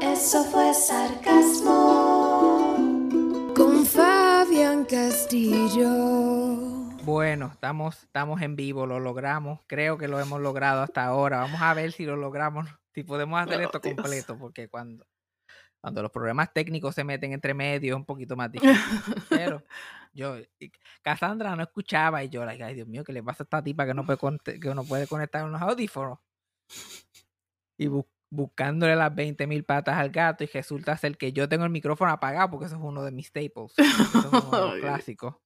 Eso fue sarcasmo. Con Fabián Castillo. Bueno, estamos, estamos en vivo, lo logramos. Creo que lo hemos logrado hasta ahora. Vamos a ver si lo logramos, si podemos hacer Oh, esto Dios. completo, porque cuando, cuando los problemas técnicos se meten entre medio es un poquito más difícil. Pero yo, Cassandra no escuchaba y yo, like, ay Dios mío, ¿qué le pasa a esta tipa que no puede, que no puede conectar unos audífonos? Y bu- buscándole las 20 mil patas al gato y resulta ser que yo tengo el micrófono apagado porque eso es uno de mis staples. Eso es uno de los clásicos.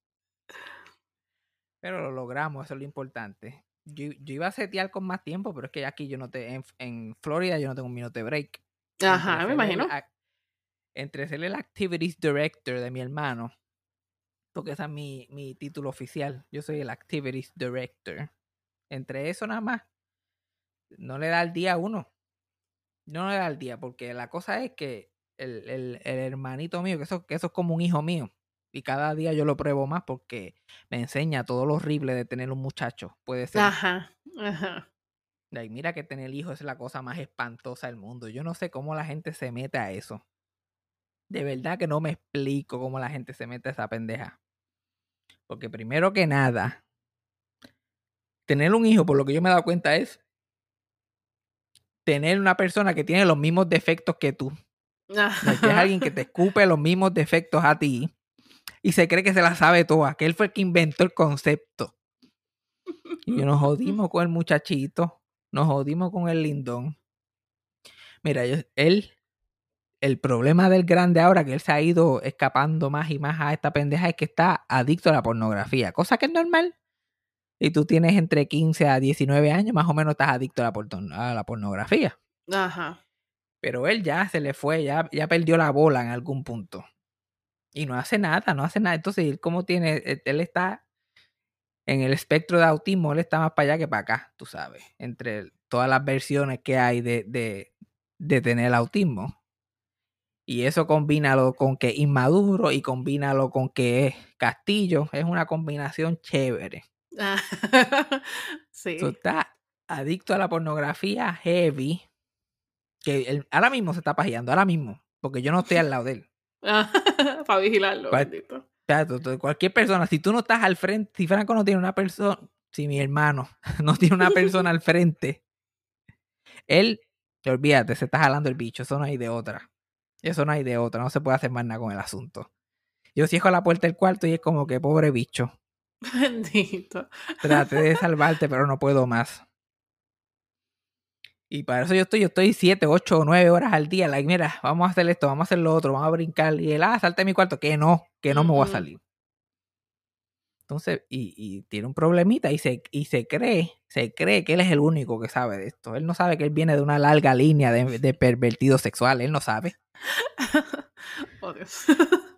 Pero lo logramos, eso es lo importante. Yo, yo iba a setear con más tiempo, pero es que aquí yo no te, en, en Florida yo no tengo un minuto de break. Ajá, Entre me el imagino. Entre ser el Activities Director de mi hermano, porque ese es mi, mi título oficial. Yo soy el Activities Director. Entre eso nada más, no le da el día a uno. No le da el día, porque la cosa es que el, el- el hermanito mío, que eso, que eso es como un hijo mío, y cada día yo lo pruebo más porque me enseña todo lo horrible de tener un muchacho. Puede ser. Ajá, ajá. Mira que tener hijos es la cosa más espantosa del mundo. Yo no sé cómo la gente se mete a eso. De verdad que no me explico cómo la gente se mete a esa pendeja. Porque primero que nada, tener un hijo, por lo que yo me he dado cuenta, es tener una persona que tiene los mismos defectos que tú. Que es alguien que te escupe los mismos defectos a ti y se cree que se la sabe toda, que él fue el que inventó el concepto. Y nos jodimos con el muchachito, nos jodimos con el lindón. Mira, yo- él, el problema del grande ahora que él se ha ido escapando más y más a esta pendeja es que está adicto a la pornografía, cosa que es normal. Y tú tienes entre 15 a 19 años, más o menos estás adicto a la, porno- a la pornografía. Ajá. Pero él ya se le fue, ya, ya perdió la bola en algún punto. Y no hace nada, no hace nada. Entonces, él como tiene, él, él está en el espectro de autismo, él está más para allá que para acá, tú sabes. Entre todas las versiones que hay de, de, de tener autismo. Y eso combínalo con que es inmaduro y combínalo con que es castillo. Es una combinación chévere. Ah, sí. Tú estás adicto a la pornografía heavy. Que él ahora mismo se está pajeando, ahora mismo. Porque yo no estoy al lado de él. Para vigilarlo, ¿Cuál- bendito. O sea, tú- tú- cualquier persona, si tú no estás al frente, si Franco no tiene una persona, si mi hermano no tiene una persona al frente, él, olvídate, se está jalando el bicho, eso no hay de otra. Eso no hay de otra, no se puede hacer más nada con el asunto. Yo cierro la puerta del cuarto y es como que pobre bicho. Bendito. Traté de salvarte, pero no puedo más. Y para eso yo estoy, yo estoy 7, 8 o 9 horas al día. Like, mira, vamos a hacer esto, vamos a hacer lo otro, vamos a brincar. Y él, ah, salte de mi cuarto. Que no, que no me voy a salir. Entonces, y, y tiene un problemita y se, y se cree, se cree que él es el único que sabe de esto. Él no sabe que él viene de una larga línea de, de pervertidos sexuales. Él no sabe. Oh, Dios.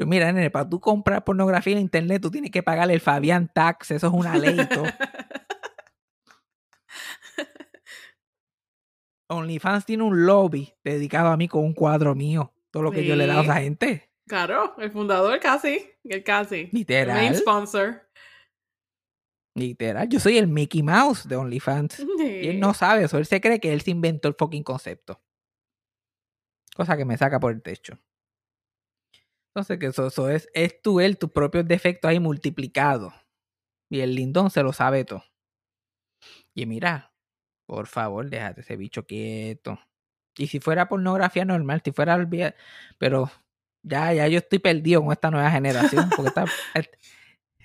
Yo, mira, nene, para tú comprar pornografía en internet, tú tienes que pagarle el Fabián Tax. Eso es una ley. OnlyFans tiene un lobby dedicado a mí con un cuadro mío. Todo lo que yo le he dado a esa gente. Claro, el fundador casi. El casi. El main Literal. sponsor. Literal. Yo soy el Mickey Mouse de OnlyFans. Y él no sabe eso. Él se cree que él se inventó el fucking concepto. Cosa que me saca por el techo. Entonces, que eso, eso es, es tú, él, tus propios defectos ahí multiplicados. Y el lindón se lo sabe todo. Y mira, por favor, déjate ese bicho quieto. Y si fuera pornografía normal, si fuera olvida- pero ya, ya yo estoy perdido con esta nueva generación. Porque esta,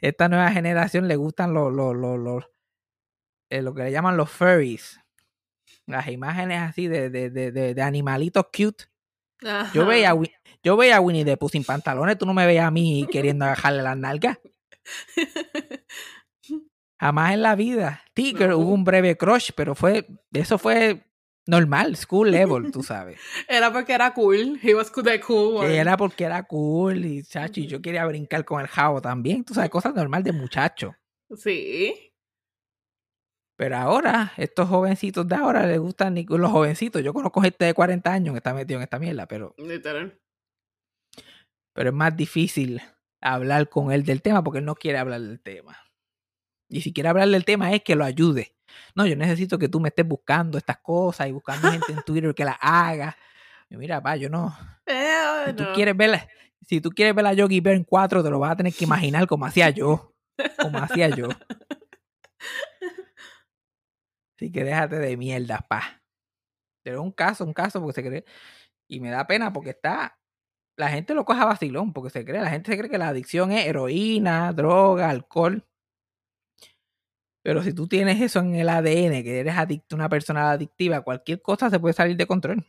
esta nueva generación le gustan los, los, los, los- eh, lo que le llaman los furries. Las imágenes así de, de, de, de animalitos cute. Yo veía, a yo veía a Winnie the Pooh sin pantalones, tú no me veías a mí queriendo agarrarle las nalgas. Jamás en la vida. Tigger No. hubo un breve crush, pero fue, eso fue normal, school level, tú sabes. Era porque era cool. He was cool, the cool one. Era porque era cool y chacho, y yo quería brincar con el jabo también, tú sabes, cosas normales de muchacho. Sí. Pero ahora, estos jovencitos de ahora les gustan los jovencitos. Yo conozco gente de 40 años que está metido en esta mierda, pero, Literal. pero es más difícil hablar con él del tema porque él no quiere hablar del tema. Y si quiere hablar del tema es que lo ayude. No, yo necesito que tú me estés buscando estas cosas y buscando gente en Twitter que las haga. Y mira, pa, yo no. Si tú quieres ver la- si tú quieres ver a Yogi Bear en 4, te lo vas a tener que imaginar como hacía yo. Como hacía yo. Así que déjate de mierda, pa. Pero un caso, un caso, porque se cree. Y me da pena porque está. La gente lo coja vacilón, porque se cree. La gente se cree que la adicción es heroína, droga, alcohol. Pero si tú tienes eso en el ADN, que eres adicto, una persona adictiva, cualquier cosa se puede salir de control.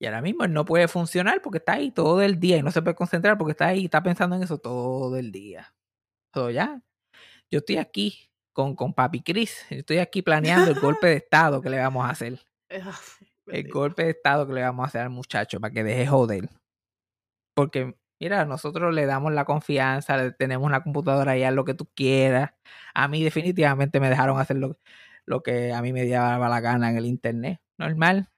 Y ahora mismo él no puede funcionar porque está ahí todo el día y no se puede concentrar porque está ahí, está pensando en eso todo el día. Todo ya. Yo estoy aquí con, con Papi Chris. Yo estoy aquí planeando el golpe de estado que le vamos a hacer. Ah, El golpe de estado que le vamos a hacer al muchacho para que deje joder. Porque, mira, nosotros le damos la confianza, le tenemos una computadora ahí, haz lo que tú quieras. A mí definitivamente me dejaron hacer lo, lo que a mí me daba la gana en el internet. Normal.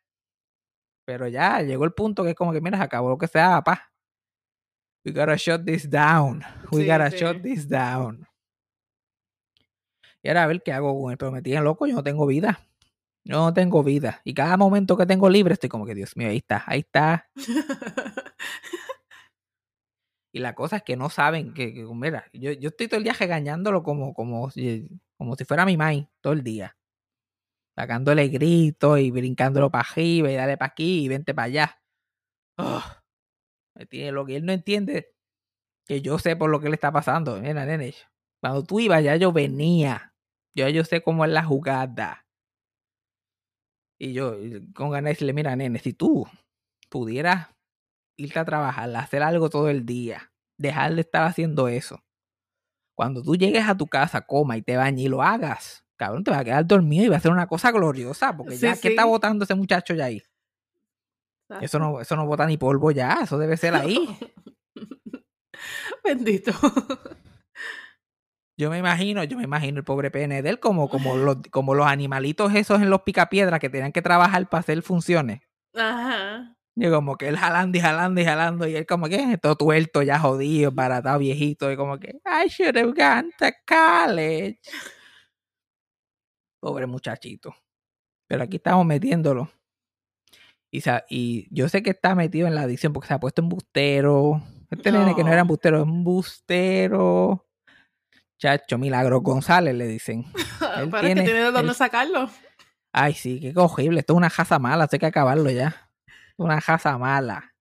Pero ya llegó el punto que es como que, mira, se acabó lo que sea, pa. We gotta shut this down. We Sí, gotta sí. shut this down. Y ahora a ver qué hago con él. Pero me tienen loco, yo no tengo vida. Yo no tengo vida. Y cada momento que tengo libre estoy como que, Dios mío, ahí está, ahí está. Y la cosa es que no saben que, que, mira, yo, yo estoy todo el día regañándolo como, como, si, como si fuera mi mai, todo el día. Sacándole gritos y brincándolo para arriba y dale para aquí y vente para allá. Oh, me tiene lo que él no entiende que yo sé por lo que le está pasando. Mira, nene, cuando tú ibas ya yo venía. Yo, yo sé cómo es la jugada. Y yo y con ganas de decirle, mira, nene, si tú pudieras irte a trabajar, hacer algo todo el día, dejar de estar haciendo eso. Cuando tú llegues a tu casa, coma y te bañes y lo hagas, cabrón, te va a quedar dormido y va a ser una cosa gloriosa, porque ya, Sí, ¿qué está sí. botando ese muchacho ya ahí? Eso no, eso no bota ni polvo ya, eso debe ser ahí. Bendito. Yo me imagino, yo me imagino el pobre pene de él como, como, los, como los animalitos esos en los picapiedras que tenían que trabajar para hacer funciones. Ajá. Y como que él jalando y jalando y jalando. Y él como que todo tuerto, ya jodido, baratado, viejito. Y como que, I should have gone to college. Pobre muchachito. Pero aquí estamos metiéndolo. Y, y yo sé que está metido en la adicción porque se ha puesto embustero. Este nene que no era No. embustero, es embustero. Chacho, Milagro González le dicen. Él Pero es tiene- que tiene de dónde él- sacarlo. Ay, sí, qué horrible. Esto es una jaza mala, esto hay que acabarlo ya. Una jaza mala.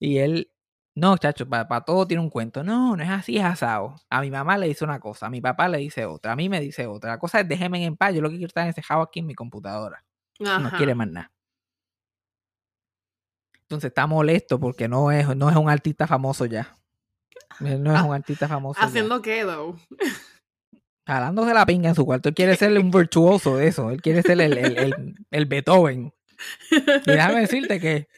Y él, no, chacho, para todo tiene un cuento. No, no es así, es asado. A mi mamá le dice una cosa, a mi papá le dice otra, a mí me dice otra. La cosa es déjeme en paz. Yo lo que quiero es estar encejado aquí en mi computadora. No quiere más nada. Entonces está molesto porque no es, no es un artista famoso ya. Él no es un artista famoso. ya. ¿Haciendo qué, though? jalándose la pinga en su cuarto. Él quiere ser un virtuoso de eso. Él quiere ser el, el, el, el Beethoven. Y déjame decirte que,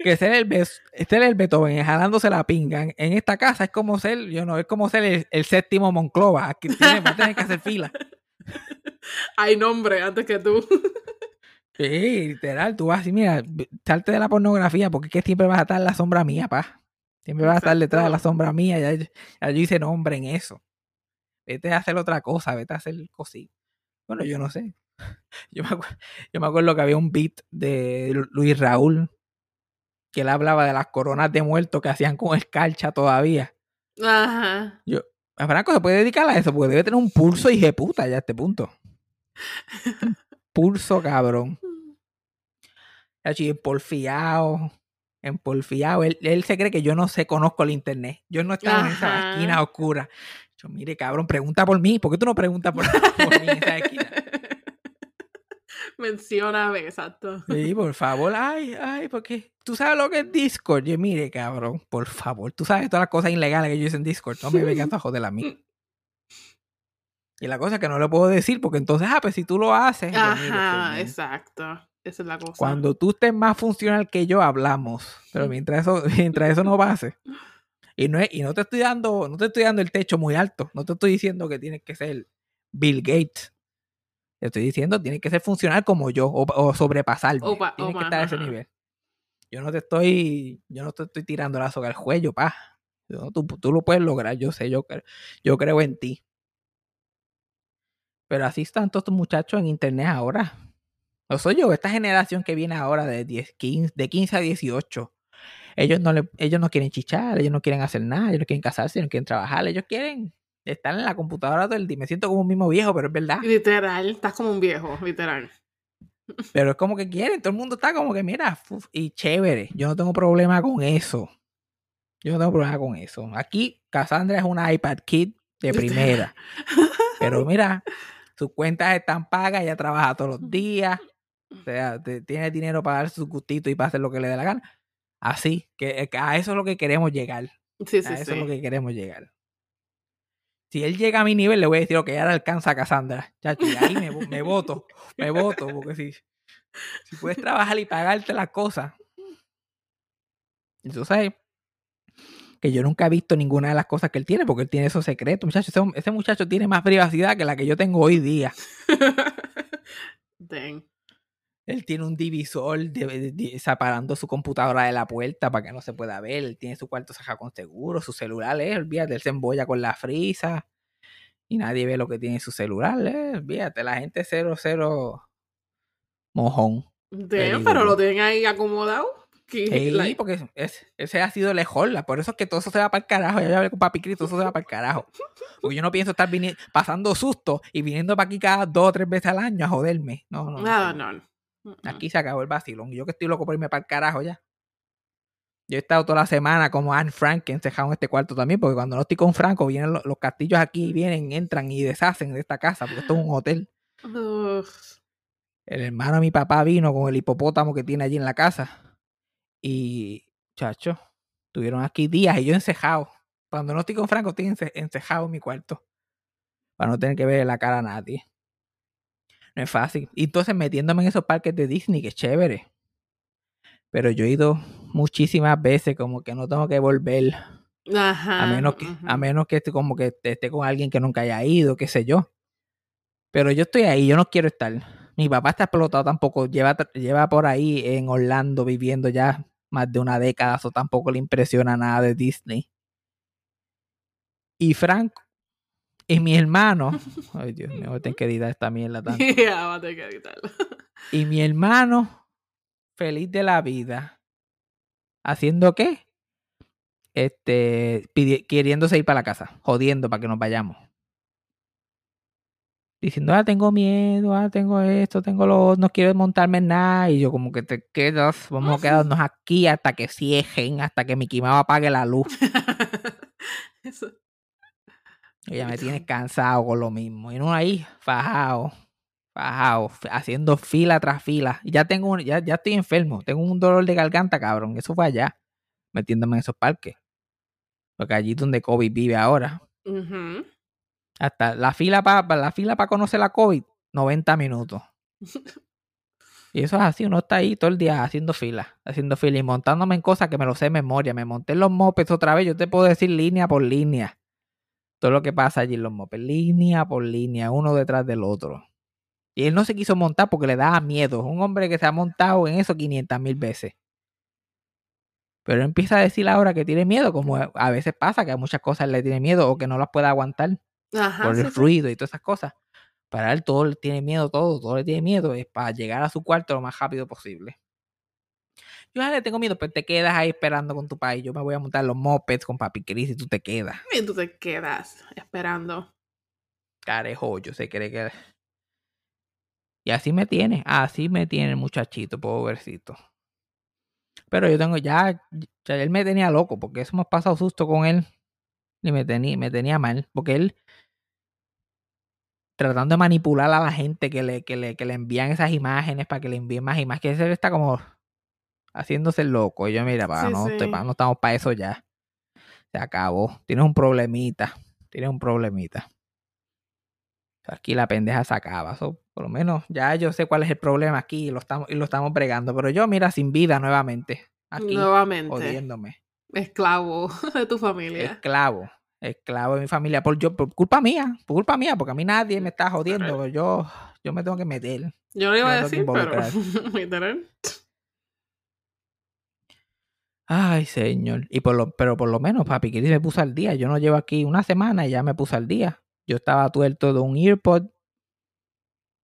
que ser, el, ser el Beethoven y jalándose la pinga en, en esta casa es como ser, yo no, es como ser el, el séptimo Monclova. Que tiene, va a tener que hacer fila. Hay nombre antes que tú. Sí, literal, tú vas así, mira, salte de la pornografía porque es que siempre vas a estar en la sombra mía, pa. Siempre vas a estar detrás de la sombra mía, ya, ya yo hice nombre en eso. Vete a hacer otra cosa, vete a hacer cositas. Bueno, yo no sé. Yo me, acuerdo, yo me acuerdo que había un beat de Lu- Luis Raúl que él hablaba de las coronas de muertos que hacían con escarcha todavía. Ajá. Yo, a Franco se puede dedicar a eso porque debe tener un pulso y puta ya a este punto. Un pulso cabrón. Así, empolfiado. Empolfiado. Él, él se cree que yo no sé, conozco el internet. Yo no estaba en esa esquina oscura. Yo, mire, cabrón, pregunta por mí. ¿Por qué tú no preguntas por, por mí en esa esquina? Mencióname, exacto. Sí, por favor. Ay, ay, porque tú sabes lo que es Discord. Yo, mire, cabrón, por favor. Tú sabes todas las cosas ilegales que yo hice en Discord. No me vengas a joder a mí. Y la cosa es que no le puedo decir porque entonces, ah, pues si tú lo haces. mire, Ajá, exacto. Esa es la cosa. Cuando tú estés más funcional que yo, hablamos. Pero mientras eso, mientras eso no pase. Y no, es- y no te estoy dando, no te estoy dando el techo muy alto. No te estoy diciendo que tienes que ser Bill Gates. Te estoy diciendo tienes que ser funcional como yo o, o sobrepasarme. O pa- o tienes que estar a ese nivel. Yo no te estoy, yo no te estoy tirando la soga al cuello, pa. Yo- tú, tú lo puedes lograr, yo sé, yo, yo creo en ti. Pero así están todos estos muchachos en internet ahora. No soy yo, esta generación que viene ahora de 10, 15, de 15 a 18. Ellos no, le, ellos no quieren chichar, ellos no quieren hacer nada, ellos no quieren casarse, ellos no quieren trabajar, ellos quieren estar en la computadora todo el día. Me siento como un mismo viejo, pero es verdad. Literal, estás como un viejo, literal. Pero es como que quieren, todo el mundo está como que, mira, y chévere. Yo no tengo problema con eso. Yo no tengo problema con eso. Aquí, Cassandra es una iPad Kid de primera. Pero mira, sus cuentas están pagas, ella trabaja todos los días. O sea, te- tiene dinero para dar sus gustitos y para hacer lo que le dé la gana. Así, que que a eso es lo que queremos llegar. Sí, A sí, eso sí. es lo que queremos llegar. Si él llega a mi nivel, le voy a decir, ok, ahora alcanza a Cassandra. Chacho, y ahí me, me voto, me voto, porque si, si puedes trabajar y pagarte las cosas. Sabes que yo nunca he visto ninguna de las cosas que él tiene, porque él tiene esos secretos. Muchacho, ese muchacho tiene más privacidad que la que yo tengo hoy día. Dang. Él tiene un divisor de, de- de- separando su computadora de la puerta para que no se pueda ver. Él tiene su cuarto cerrado con seguro, su celular, eh, olvídate, él se embolla con la frisa y nadie ve lo que tiene en su celular. Eh, olvídate, la gente cero, cero mojón. Pero lo tienen ahí acomodado. Sí, like, porque es- ese ha sido el. Por eso es que todo eso se va para el carajo. Ya hablé con Papi Cristo, eso se va para el carajo. Porque yo no pienso estar pasando susto y viniendo para aquí cada dos o tres veces al año a joderme. No, no. no, nada, señor. no. Aquí se acabó el vacilón. Yo que estoy loco por irme para el carajo ya. Yo he estado toda la semana como Anne Frank encejado en este cuarto también, porque cuando no estoy con Franco, vienen los, los castillos aquí, vienen, entran y deshacen de esta casa, porque esto es un hotel. Uf. El hermano de mi papá vino con el hipopótamo que tiene allí en la casa. Y, chacho, tuvieron aquí días y yo encejado. Cuando no estoy con Franco, estoy ence- encejado en mi cuarto. Para no tener que ver la cara a nadie. No es fácil. Y entonces metiéndome en esos parques de Disney, que es chévere. Pero yo he ido muchísimas veces como que no tengo que volver. Ajá. A menos que, a menos que esté como que esté con alguien que nunca haya ido, qué sé yo. Pero yo estoy ahí, yo no quiero estar. Mi papá está explotado tampoco. Lleva, lleva por ahí en Orlando viviendo ya más de una década. Eso tampoco le impresiona nada de Disney. Y Franco y mi hermano. Ay, Dios mío, voy a tener que editar esta mierda tanto. Ya, va a tener que editarlo. Y mi hermano, feliz de la vida. ¿Haciendo qué? Este, queriéndose ir para la casa, jodiendo para que nos vayamos. Diciendo, ah, tengo miedo, ah, tengo esto, tengo lo otro, no quiero montarme en nada. Y yo, como que te quedas, vamos a quedarnos aquí hasta que cierren, hasta que Mickey Mouse apague la luz. Eso. Ella me tiene cansado con lo mismo. Y no ahí, fajado, fajado, haciendo fila tras fila. Y ya tengo, un- ya, ya estoy enfermo. Tengo un dolor de garganta, cabrón. Eso fue allá, metiéndome en esos parques. Porque allí es donde COVID vive ahora. Hasta la fila para la fila para conocer la COVID, 90 minutos. Y eso es así, uno está ahí todo el día haciendo fila, haciendo fila y montándome en cosas que me lo sé de memoria. Me monté en los mopeds otra vez, yo te puedo decir línea por línea. Todo lo que pasa allí en los mopeds, línea por línea, uno detrás del otro. Y él no se quiso montar porque le daba miedo. Es un hombre que se ha montado en eso 500 mil veces. Pero él empieza a decir ahora que tiene miedo, como a veces pasa que a muchas cosas le tiene miedo o que no las puede aguantar Ajá. por el sí. ruido y todas esas cosas. Para él todo le tiene miedo, todo, todo le tiene miedo, es para llegar a su cuarto lo más rápido posible. Yo ya le tengo miedo, pues te quedas ahí esperando con tu país. Yo me voy a montar los mopeds con papi Cris y tú te quedas. Y tú te quedas esperando. Carejo, yo se cree que. Y así me tiene, así me tiene el muchachito, pobrecito. Pero yo tengo ya, ya él me tenía loco, porque eso hemos pasado susto con él. Y me tenía, me tenía mal, porque él tratando de manipular a la gente que le, que le, que le envían esas imágenes para que le envíen más imágenes, que él está como haciéndose loco. Y yo, mira, pa, Sí, no, sí. pa, no estamos para eso ya. Se acabó. Tienes un problemita. Tienes un problemita. Aquí la pendeja se acaba. So, por lo menos ya yo sé cuál es el problema aquí y lo estamos, y lo estamos bregando. Pero yo, mira, sin vida nuevamente. Aquí, Nuevamente. jodiéndome. Esclavo de tu familia. Esclavo. Esclavo de mi familia. Por, yo, por culpa mía. Por culpa mía. Porque a mí nadie me está jodiendo. Yo, yo me tengo que meter. Yo lo iba a decir, pero. Literal. Ay, señor. Y por lo, pero por lo menos, papi, Chris me puso al día. Yo no llevo aquí una semana y ya me puse al día. Yo estaba tuerto de un earpod.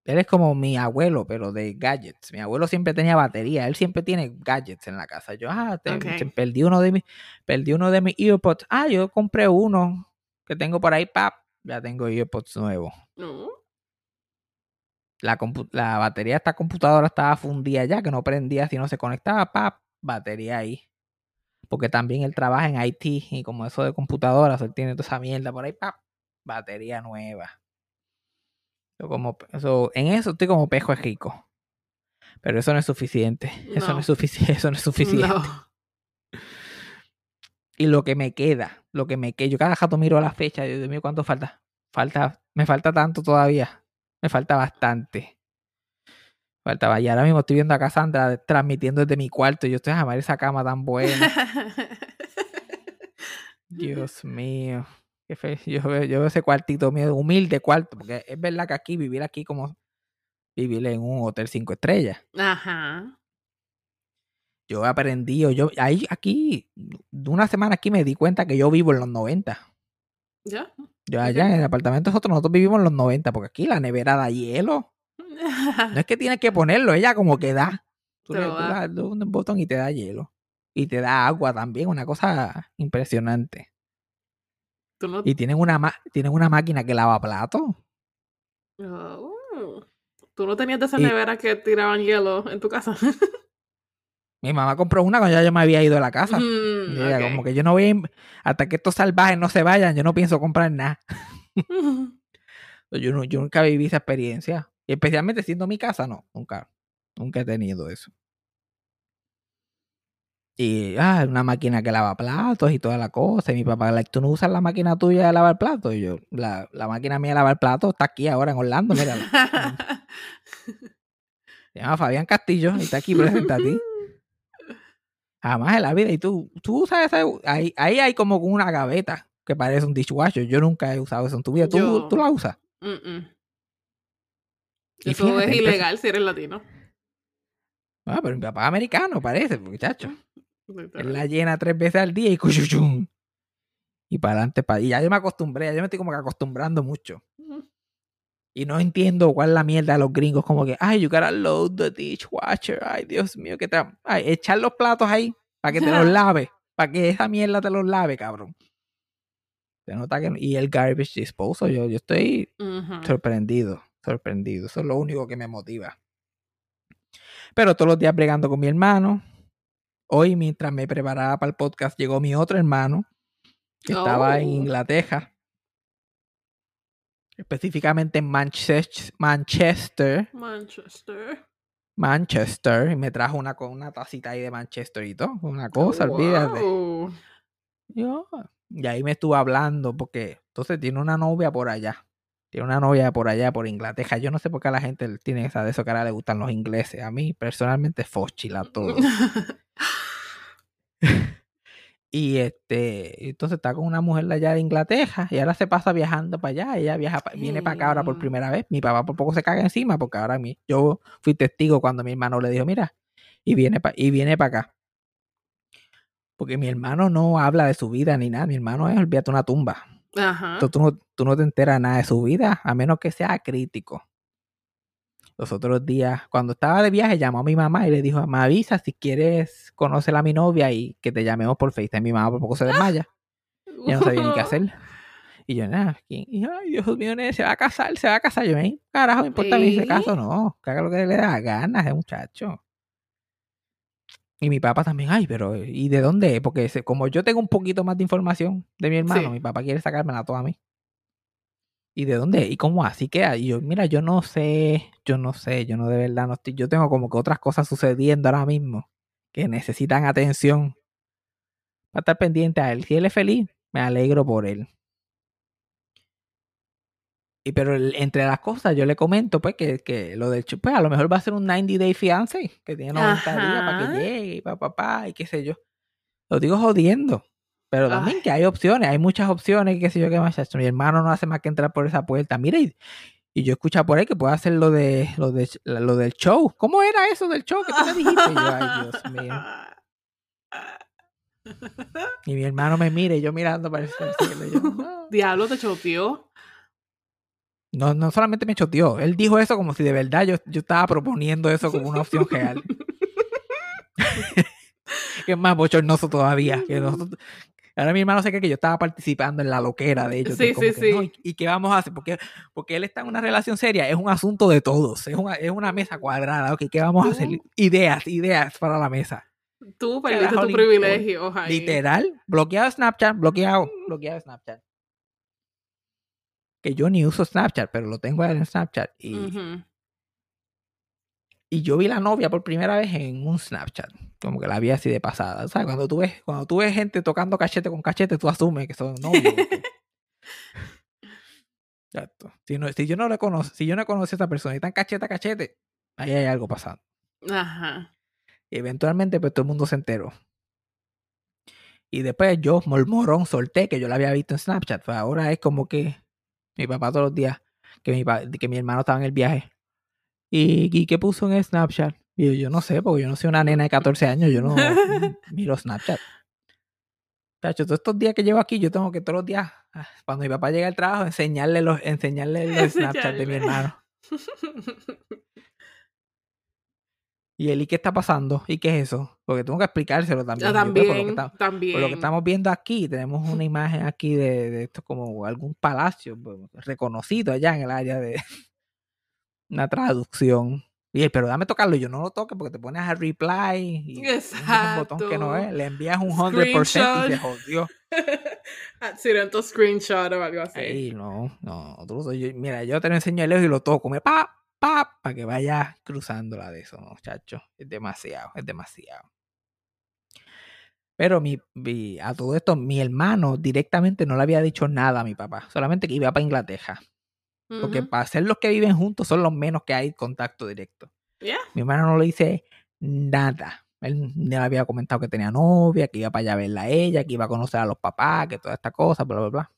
Él es como mi abuelo, pero de gadgets. Mi abuelo siempre tenía batería. Él siempre tiene gadgets en la casa. Yo, ah, te- perdí uno de mis, perdí uno de mis earpods. Ah, yo compré uno que tengo por ahí, pap. Ya tengo earpods nuevos. No. La, la batería de esta computadora estaba fundida ya, que no prendía si no se conectaba, pap, batería ahí. Porque también él trabaja en IT y como eso de computadoras, él tiene toda esa mierda por ahí, pap, batería nueva. Yo como, eso, en eso estoy como pejo es rico. Pero eso no es suficiente. Eso no, No. es suficiente. Eso no es suficiente. No. Y lo que me queda, lo que me queda, yo cada rato miro la fecha, Dios mío, ¿cuánto falta? Falta, me falta tanto todavía. Me falta bastante. Faltaba. Y ahora mismo estoy viendo a Cassandra transmitiendo desde mi cuarto. Y yo estoy a amar esa cama tan buena. Dios mío. Qué fe. Yo, veo- yo veo ese cuartito mío, humilde cuarto. Porque es verdad que aquí, vivir aquí como vivir en un hotel cinco estrellas. Ajá. Yo he aprendido, yo ahí aquí, de una semana aquí me di cuenta que yo vivo en los 90. ¿Ya? Yo allá en el apartamento nosotros, nosotros vivimos en los 90, porque aquí la nevera da hielo. No es que tienes que ponerlo, ella como que da. Tú le das un botón y te da hielo. Y te da agua también, una cosa impresionante. No. Y tienen una, ma- tienen una máquina que lava platos. Oh. Tú no tenías de esas Y- neveras que tiraban hielo en tu casa. Mi mamá compró una cuando ya yo me había ido de la casa. Mm, Y ella ok. como que yo no voy a hasta que estos salvajes no se vayan, yo no pienso comprar nada. Yo, no- yo nunca viví esa experiencia. Y especialmente siendo mi casa, no, nunca. Nunca he tenido eso. Y, ah, una máquina que lava platos y toda la cosa. Y mi papá, like, ¿tú no usas la máquina tuya de lavar platos? Y yo, la, la máquina mía de lavar platos está aquí ahora en Orlando, mírala. Se llama Fabián Castillo y está aquí presente a ti. Jamás en la vida. Y tú, tú usas esa. Ahí, ahí hay como una gaveta que parece un dishwasher. Yo nunca he usado eso en tu vida. ¿Tú, Yo- tú la usas? Mm-mm. Y Eso fíjate, es ilegal si eres latino. Ah, pero mi papá es americano, parece, muchacho. Él la llena tres veces al día y cuchuchum. Y para adelante, para Y ya yo me acostumbré, ya yo me estoy como que acostumbrando mucho. Y no entiendo cuál es la mierda de los gringos, como que, ay, you gotta load the dishwasher. Ay, Dios mío, que te. Ay, echar los platos ahí para que te los lave. Para que esa mierda te los lave, cabrón. Se nota que. Y el garbage disposal, yo, yo estoy sorprendido, sorprendido. Eso es lo único que me motiva. Pero todos los días bregando con mi hermano. Hoy, mientras me preparaba para el podcast, llegó mi otro hermano, que estaba en Oh. Inglaterra. Específicamente en Manchester, Manchester, Manchester. Manchester, y me trajo una, una tacita ahí de Manchester y todo, una cosa, olvídate. Wow. Yo, y ahí me estuvo hablando porque entonces tiene una novia por allá. Tiene una novia por allá, por Inglaterra. Yo no sé por qué a la gente tiene esa de eso que ahora le gustan los ingleses. A mí personalmente fóchila todo. Y este, entonces está con una mujer de allá de Inglaterra y ahora se pasa viajando para allá. Ella viaja, pa- viene para acá ahora por primera vez. Mi papá por poco se caga encima porque ahora mi, yo fui testigo cuando mi hermano le dijo, mira, y viene para y viene para acá. Porque mi hermano no habla de su vida ni nada. Mi hermano es, olvídate, una tumba. Ajá. Entonces, tú, no, tú no te enteras nada de su vida a menos que sea crítico. Los otros días, cuando estaba de viaje, llamó a mi mamá y le dijo, me avisa si quieres conocer a mi novia y que te llamemos por FaceTime. Mi mamá por poco se desmaya. Ya no sabía ni qué hacer. Y yo, nada, ¿quién? Y yo, ay, Dios mío, nene, se va a casar, se va a casar. Yo, me carajo, me importa a mí ese caso, no. Que haga lo que le da ganas ese muchacho. Y mi papá también, ay, pero ¿y de dónde es? Porque como yo tengo un poquito más de información de mi hermano, Sí. mi papá quiere sacármela toda a mí. ¿Y de dónde? es? ¿Y cómo así queda? Y yo, mira, yo no sé, yo no sé, yo no de verdad no estoy, yo tengo como que otras cosas sucediendo ahora mismo que necesitan atención para estar pendiente a él. Si él es feliz, me alegro por él. Y pero el- entre las cosas yo le comento pues que, que lo del pues a lo mejor va a ser un 90 day fiance que tiene 90 días para que llegue y papá pa, y qué sé yo. Lo digo jodiendo. Pero también Ay. que hay opciones, hay muchas opciones, qué sé yo qué más. Mi hermano no hace más que entrar por esa puerta. Mira, y, y yo escucho por ahí que puede hacer lo de lo de lo del show. ¿Cómo era eso del show que tú me dijiste? Y yo, ay, Dios mío. Y mi hermano me mira y yo mirando para el cielo. y yo, no. Diablo, te choteó. No, no solamente me choteó, él dijo eso como si de verdad yo, yo estaba proponiendo eso como una opción real. que es más bochornoso todavía. Que nosotros- ahora mi hermano se cree que yo estaba participando en la loquera de ellos. Sí, sí, que, sí. "No, ¿y, qué vamos a hacer? Porque, porque él está en una relación seria, es un asunto de todos, es una, es una mesa cuadrada. Ok, ¿qué vamos a hacer? Ideas, ideas para la mesa. Tú perdiste tu le privilegio. Literal, bloqueado Snapchat, bloqueado, bloqueado Snapchat. Que yo ni uso Snapchat, pero lo tengo en Snapchat. Y, y yo vi la novia por primera vez en un Snapchat. Como que la vi así de pasada. ¿Sabes? Cuando tú ves, cuando tú ves gente tocando cachete con cachete, tú asumes que son novios. Exacto. Si, no, si yo no le conozco, si yo no conozco a esa persona y están cachete a cachete, ahí hay algo pasando. Ajá. Y eventualmente, pues todo el mundo se enteró. Y después yo, mormorón, solté que yo la había visto en Snapchat. Pues ahora es como que mi papá todos los días, que mi, que mi hermano estaba en el viaje. ¿Y, y qué puso en Snapchat? Y yo, yo no sé, porque yo no soy una nena de 14 años, yo no miro Snapchat. Chacho, todos estos días que llevo aquí, yo tengo que todos los días, ah, cuando mi papá llega al trabajo, enseñarle los, enseñarle los Snapchat de mi hermano. Y él, ¿y qué está pasando? ¿Y qué es eso? Porque tengo que explicárselo también. Yo, pues, por, lo que también, está- también. por lo que estamos viendo aquí, tenemos una imagen aquí de, de esto como algún palacio pues, reconocido allá en el área de una traducción. Y él, pero dame tocarlo. Y yo no lo toque porque te pones a reply y es un botón que no es. Le envías un 100% y se Screenshot. jodió. Accidento screenshot o algo así. Ey, no, no, yo- mira, yo te lo enseño el lejos y lo toco, me pa, pa, para que vayas cruzando la de eso, no, chacho, es demasiado, es demasiado. Pero mi, mi- a todo esto, mi hermano directamente no le había dicho nada a mi papá, solamente que iba para Inglaterra, porque para ser los que viven juntos son los menos que hay contacto directo. Yeah. Mi hermano no le dice nada. Él no le había comentado que tenía novia, que iba para allá a verla a ella, que iba a conocer a los papás, que toda esta cosa, bla, bla, bla.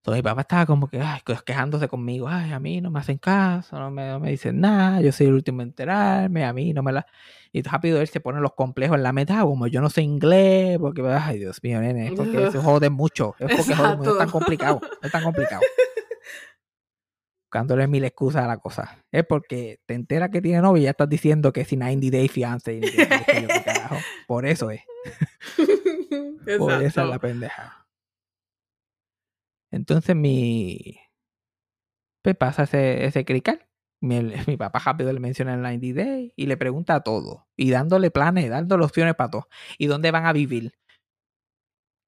Entonces mi papá estaba como que ay, que- quejándose conmigo. Ay, a mí no me hacen caso, no me, no me dicen nada, yo soy el último en enterarme, a mí no me la... Y rápido él se pone los complejos en la meta, como yo no sé inglés, porque, ay, Dios mío, nene, es porque se joden mucho, es porque joden mucho, es tan complicado, es tan complicado buscándole mil excusas a la cosa. Es porque te enteras que tiene novia y ya estás diciendo que si 90 Day Fiance. y yo qué carajo. Por eso es. Por esa es la pendeja. Entonces mi... Pues pasa ese, ese crical. Mi, mi papá rápido le menciona el 90 Day y le pregunta a todo. Y dándole planes, dándole opciones para todo. ¿Y dónde van a vivir?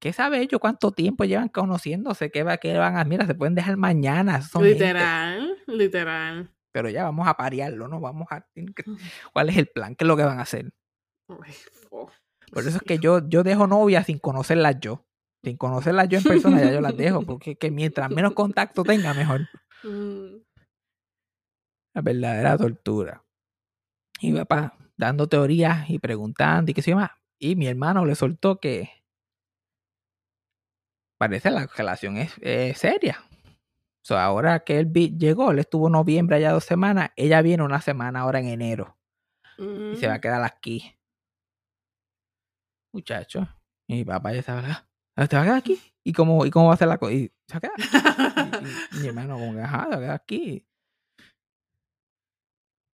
¿Qué sabe ellos cuánto tiempo llevan conociéndose? ¿Qué, va, qué van a...? Mira, se pueden dejar mañana. son gente. Literal, literal. pero ya vamos a parearlo, ¿no? Vamos a... ¿Cuál es el plan? ¿Qué es lo que van a hacer? Por eso es que yo, yo dejo novias sin conocerlas yo. Sin conocerlas yo en persona ya yo las dejo, porque es que mientras menos contacto tenga, mejor. Mm, La verdadera tortura. Y mi papá dando teorías y preguntando y qué se llama. Y mi hermano le soltó que parece la relación es, es seria. So, ahora que él llegó, él estuvo en noviembre allá dos semanas, ella viene una semana ahora en enero y se va a quedar aquí. Muchacho. Y mi papá ya estaba, "Ah, ¿te va a quedar aquí? ¿Y cómo, y cómo va a ser la cosa? Y se va a quedar. Y, y mi hermano como que, ajá, se va a quedar aquí.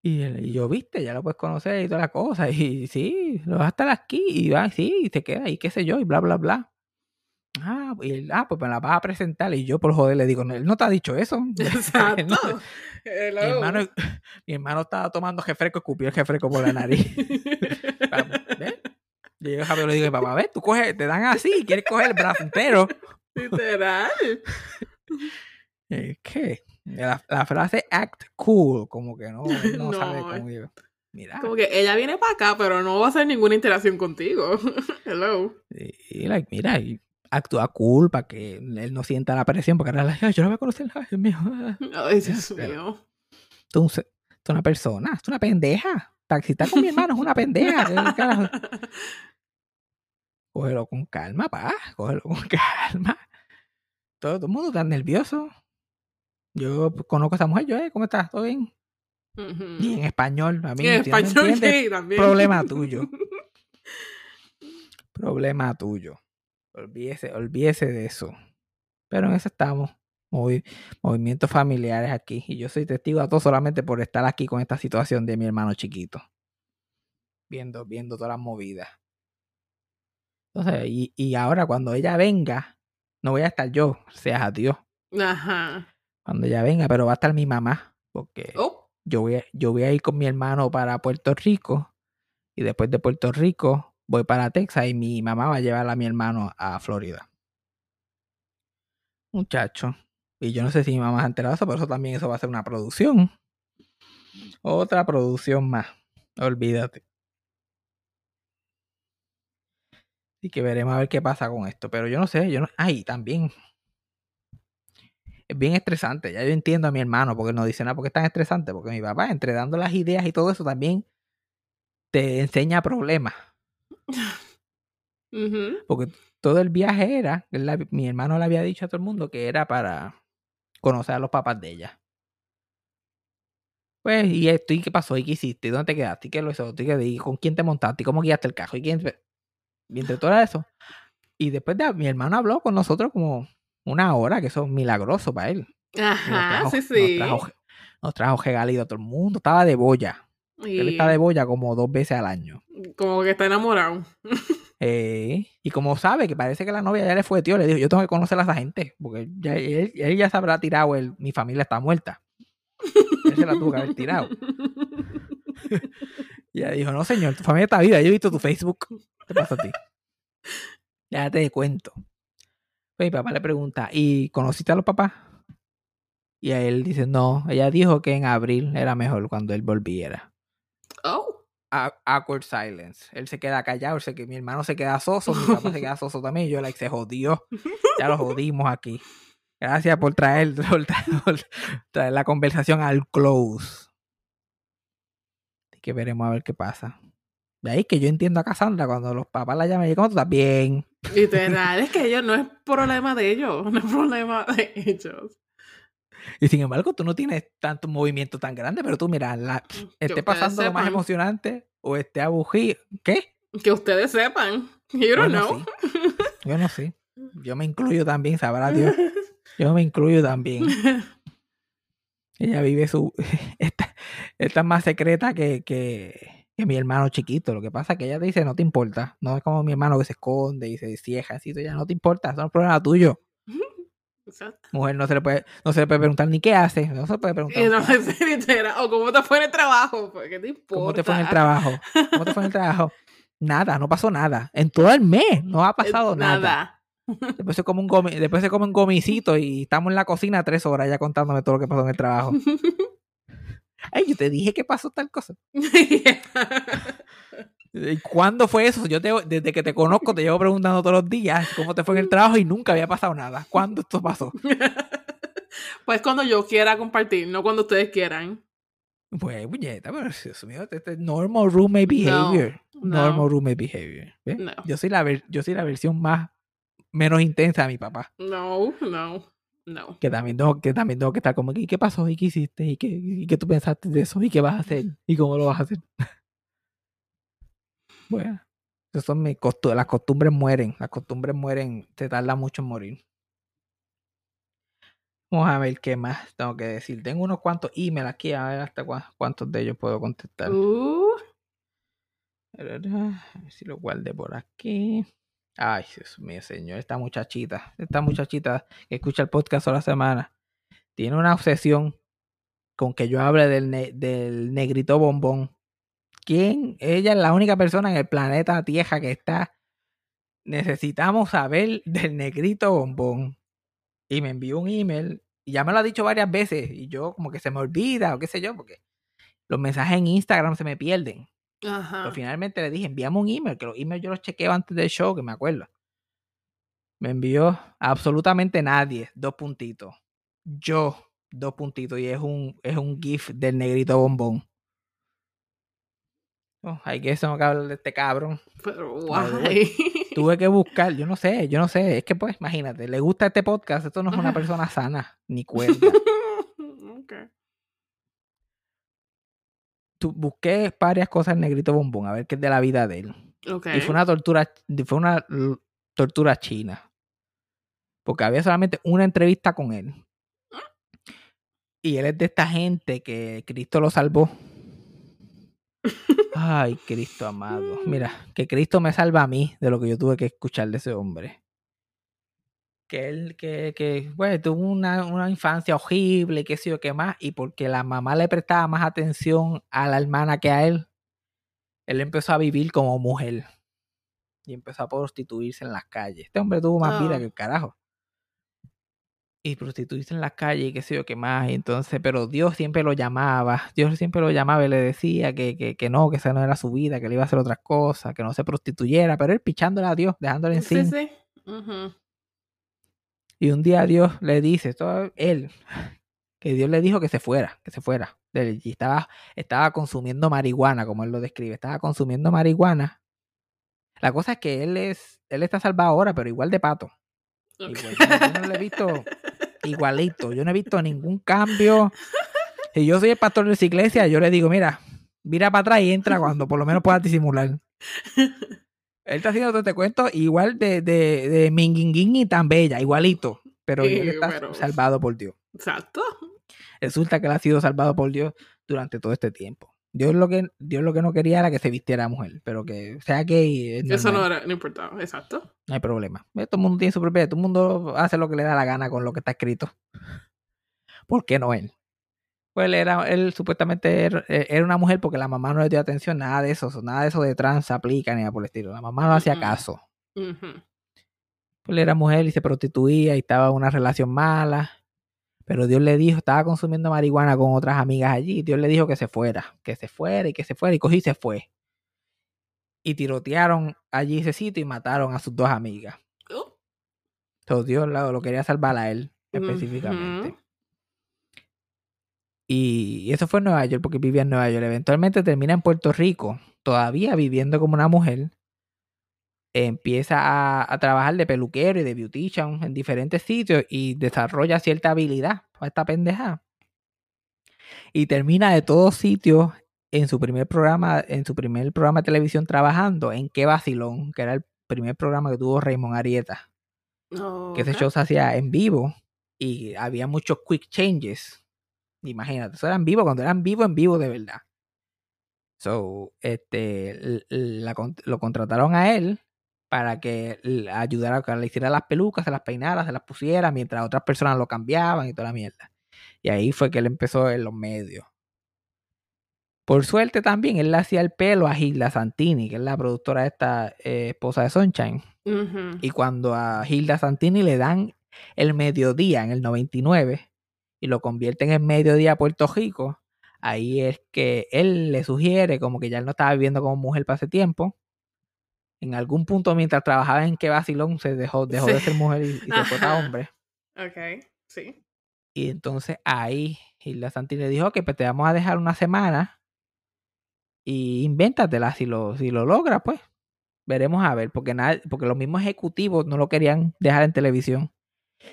Y, él- y yo, viste, ya lo puedes conocer y toda la cosa. Y sí, lo vas a estar aquí. Y va, sí, y se queda ahí, qué sé yo, y bla, bla, bla. Ah, y él, ah, pues me la vas a presentar. Y yo por joder le digo, "No, él no te ha dicho eso. No te- Exacto. Mi hermano, mi hermano estaba tomando refresco, escupió el refresco por la nariz. Yo llego rápido y le digo, papá, ves, tú coges, te dan así, quieres coger el brazo entero. Literal. Que la, la frase act cool, como que no, no, No, sabe cómo yo. Mira, Como que ella viene para acá, pero no va a hacer ninguna interacción contigo. Hello. y, y, like, mira, y actúa cool para que él no sienta la presión, porque ahora "Ay, yo no voy a conocer, ay, Dios mío. ah". Ay, Dios mío. Tú, se- tú una persona, es una pendeja. Está con mi hermano, es una pendeja. Cógelo con calma, pa. Cógelo con calma. Todo, todo el mundo está nervioso. Yo conozco a esa mujer, yo, eh, ¿cómo estás? ¿Todo bien? Y en español, a mí en si español, sí, también. problema tuyo. Problema tuyo. Olvídese, olvídese de eso. Pero en eso estamos. Movi- movimientos familiares aquí. Y yo soy testigo a todo solamente por estar aquí con esta situación de mi hermano chiquito. Viendo, viendo todas las movidas. Entonces, y, y ahora cuando ella venga, no voy a estar yo, seas a Dios. Ajá. Cuando ella venga, pero va a estar mi mamá. Porque Oh, yo voy, a, yo voy a ir con mi hermano para Puerto Rico y después de Puerto Rico voy para Texas y mi mamá va a llevar a mi hermano a Florida. Muchacho. Y yo no sé si mi mamá se ha enterado de eso, pero eso también eso va a ser una producción. Otra producción más. Olvídate. Así que veremos a ver qué pasa con esto. Pero yo no sé, yo no. Ay, también. Es bien estresante. Ya yo entiendo a mi hermano porque no dice nada porque es tan estresante. Porque mi papá, entre dando las ideas y todo eso, también te enseña problemas. Porque todo el viaje era, la- mi hermano le había dicho a todo el mundo que era para conocer a los papás de ella. Pues, ¿y esto? ¿Y qué pasó? ¿Y qué hiciste? ¿Y dónde te quedaste? ¿Y qué lo hizo? ¿Y qué- y con quién te montaste? ¿Y cómo guiaste el carro? ¿Y quién? Y entre todo eso. Y después de, mi hermano habló con nosotros como una hora, que eso es milagroso para él. Ajá, trajo- sí, Nos sí. trajo, nos trajo a todo el mundo. Estaba de boya. Él está de boya como dos veces al año. Como que está enamorado. Eh, y como sabe que parece que la novia ya le fue tío, le dijo, yo tengo que conocer a esa gente, porque ya, él, él ya se habrá tirado el, mi familia está muerta. Él se la tuvo que haber tirado. Y ella dijo, no señor, tu familia está viva, yo he visto tu Facebook. ¿Qué pasa a ti? Ya te cuento. Pues mi papá le pregunta, ¿y conociste a los papás? Y a él dice, no, ella dijo que en abril era mejor cuando él volviera. Oh, awkward silence. Él se queda callado, se que mi hermano se queda soso, mi papá se queda soso también, y yo like se jodió. Ya lo jodimos aquí. Gracias por traer, por traer, por traer la conversación al close. Así que veremos a ver qué pasa. De ahí que yo entiendo a Cassandra cuando los papás la llaman y ¿cómo tú estás? Bien. literal, es que ellos no es problema de ellos, no es problema de ellos. Y sin embargo, tú no tienes tanto movimiento tan grande, pero tú mira, la, Que esté pasando lo más emocionante o esté aburrido. ¿Qué? Que ustedes sepan. You don't know. sí. Bueno, sí. Yo me incluyo también, sabrá Dios. Yo me incluyo también. Ella vive su. Esta, esta es más secreta que, que, que mi hermano chiquito. Lo que pasa es que ella te dice, no te importa. No es como mi hermano que se esconde y se cieja así. Ya no te importa. Eso no es problema tuyo. Exacto. Mujer no se le puede, no se le puede preguntar ni qué hace. No se le puede preguntar. Y no "¿Qué hace? es literal. O cómo te fue en el trabajo. pues, ¿Qué te importa? ¿Cómo te fue en el trabajo? ¿Cómo te fue en el trabajo? Nada, no pasó nada. En todo el mes no ha pasado nada. Después se come un gomi, después se come un gomicito y estamos en la cocina tres horas ya contándome todo lo que pasó en el trabajo. Ay, yo te dije que pasó tal cosa. ¿Y cuándo fue eso? Yo te, desde que te conozco te llevo preguntando todos los días cómo te fue en el trabajo y nunca había pasado nada. ¿Cuándo esto pasó? pues cuando yo quiera compartir, no cuando ustedes quieran. Pues, puñeta, pero Dios mío, este es normal roommate behavior. normal No. roommate behavior. No. Yo, soy la ver- yo soy la versión más menos intensa de mi papá. No, no, no. Que también tengo que, también tengo que estar como, ¿y qué pasó? ¿Y qué hiciste? ¿Y qué, ¿Y qué tú pensaste de eso? ¿Y qué vas a hacer? ¿Y cómo lo vas a hacer? Bueno, esas son mis costu- las costumbres mueren. Las costumbres mueren, te tarda mucho en morir. Vamos a ver qué más tengo que decir. Tengo unos cuantos emails aquí, a ver hasta cuántos de ellos puedo contestar. Uh, A ver si lo guardé por aquí. Ay, Dios mío, señor. Esta muchachita, esta muchachita que escucha el podcast toda la semana, tiene una obsesión con que yo hable del, ne- del negrito bombón. ¿Quién? Ella es la única persona en el planeta Tierra que está. Necesitamos saber del negrito bombón. Y me envió un email. Y ya me lo ha dicho varias veces. Y yo, como que se me olvida, o qué sé yo, porque los mensajes en Instagram se me pierden. ajá. Pero finalmente le dije, envíame un email, que los emails yo los chequeo antes del show, que me acuerdo. Me envió absolutamente nadie, dos puntitos. Yo, dos puntitos, y es un, es un GIF del negrito bombón. Oh, hay que eso no que hablar de este cabrón. Pero guay. Tuve que buscar, yo no sé, yo no sé. Es que pues, imagínate, le gusta este podcast, esto no es una persona sana, ni cuerda. Ok. Tu- busqué varias cosas del negrito bombón, a ver qué es de la vida de él. Ok. Y fue una tortura, fue una tortura china. Porque había solamente una entrevista con él. Y él es de esta gente que Cristo lo salvó. Ay, Cristo amado. Mira, que Cristo me salva a mí de lo que yo tuve que escuchar de ese hombre. Que él, que, que, bueno, tuvo una, una infancia horrible, qué sé yo, qué más. Y porque la mamá le prestaba más atención a la hermana que a él, él empezó a vivir como mujer. Y empezó a prostituirse en las calles. Este hombre tuvo más vida Ah. que el carajo. Y prostituirse en las calles y qué sé yo qué más. Y entonces, pero Dios siempre lo llamaba. Dios siempre lo llamaba y le decía que, que, que no, que esa no era su vida, que le iba a hacer otras cosas, que no se prostituyera. Pero él pichándole a Dios, dejándole en Sí, sí. Ujú. Y un día Dios le dice, todo él, que Dios le dijo que se fuera, que se fuera. Y estaba, estaba consumiendo marihuana, como él lo describe. Estaba consumiendo marihuana. La cosa es que él es, él está salvado ahora, pero igual de pato. Igual, yo, no lo he visto igualito. Yo no he visto ningún cambio. Si yo soy el pastor de esa iglesia, yo le digo, mira, mira para atrás y entra cuando por lo menos puedas disimular. Él está haciendo todo este cuento igual de, de, de Minguinguín y tan bella, igualito. Pero él está pero- salvado por Dios. Exacto. Resulta que él ha sido salvado por Dios durante todo este tiempo. Dios lo que, Dios lo que no quería era que se vistiera mujer, pero que sea gay. es Eso no era, no importaba. Exacto. no hay problema. Todo el mundo tiene su propia, todo el mundo hace lo que le da la gana con lo que está escrito. ¿Por qué no él? Pues él era, él supuestamente era, eh, era una mujer porque la mamá no le dio atención, nada de eso, nada de eso de trans aplica ni nada por el estilo. La mamá no hacía caso. Pues él era mujer y se prostituía y estaba en una relación mala. Pero Dios le dijo, estaba consumiendo marihuana con otras amigas allí. y Dios le dijo que se fuera, que se fuera y que se fuera. Y cogió y se fue. Y tirotearon allí ese sitio y mataron a sus dos amigas. Oh. Entonces Dios lo, lo quería salvar a él específicamente. Y eso fue en Nueva York porque vivía en Nueva York. Eventualmente termina en Puerto Rico, todavía viviendo como una mujer. Empieza a, a trabajar de peluquero y de beautician en diferentes sitios y desarrolla cierta habilidad para esta pendeja. Y termina de todos sitios en su primer programa, en su primer programa de televisión trabajando en Qué Vacilón, que era el primer programa que tuvo Raymond Arieta. Que ese show se hacía en vivo y había muchos quick changes. Imagínate, eso era en vivo, cuando eran vivo, en vivo de verdad. So, este, la lo contrataron a él para que ayudara a que le hiciera las pelucas, se las peinara, se las pusiera, mientras otras personas lo cambiaban y toda la mierda. Y ahí fue que él empezó en los medios. Por suerte también, él le hacía el pelo a Hilda Santini, que es la productora de esta eh, esposa de Sunshine. Y cuando a Hilda Santini le dan el mediodía en el 99 y lo convierten en mediodía a Puerto Rico, ahí es que él le sugiere como que ya él no estaba viviendo como mujer para ese tiempo. En algún punto mientras trabajaba en que vacilón se dejó, dejó de ser mujer y, y se fue Ajá. hombre. Ok. Sí. Y entonces ahí Hilda Santini le dijo que pues te vamos a dejar una semana y invéntatela si lo, si lo logras, pues. Veremos a ver, porque, nada, porque los mismos ejecutivos no lo querían dejar en televisión.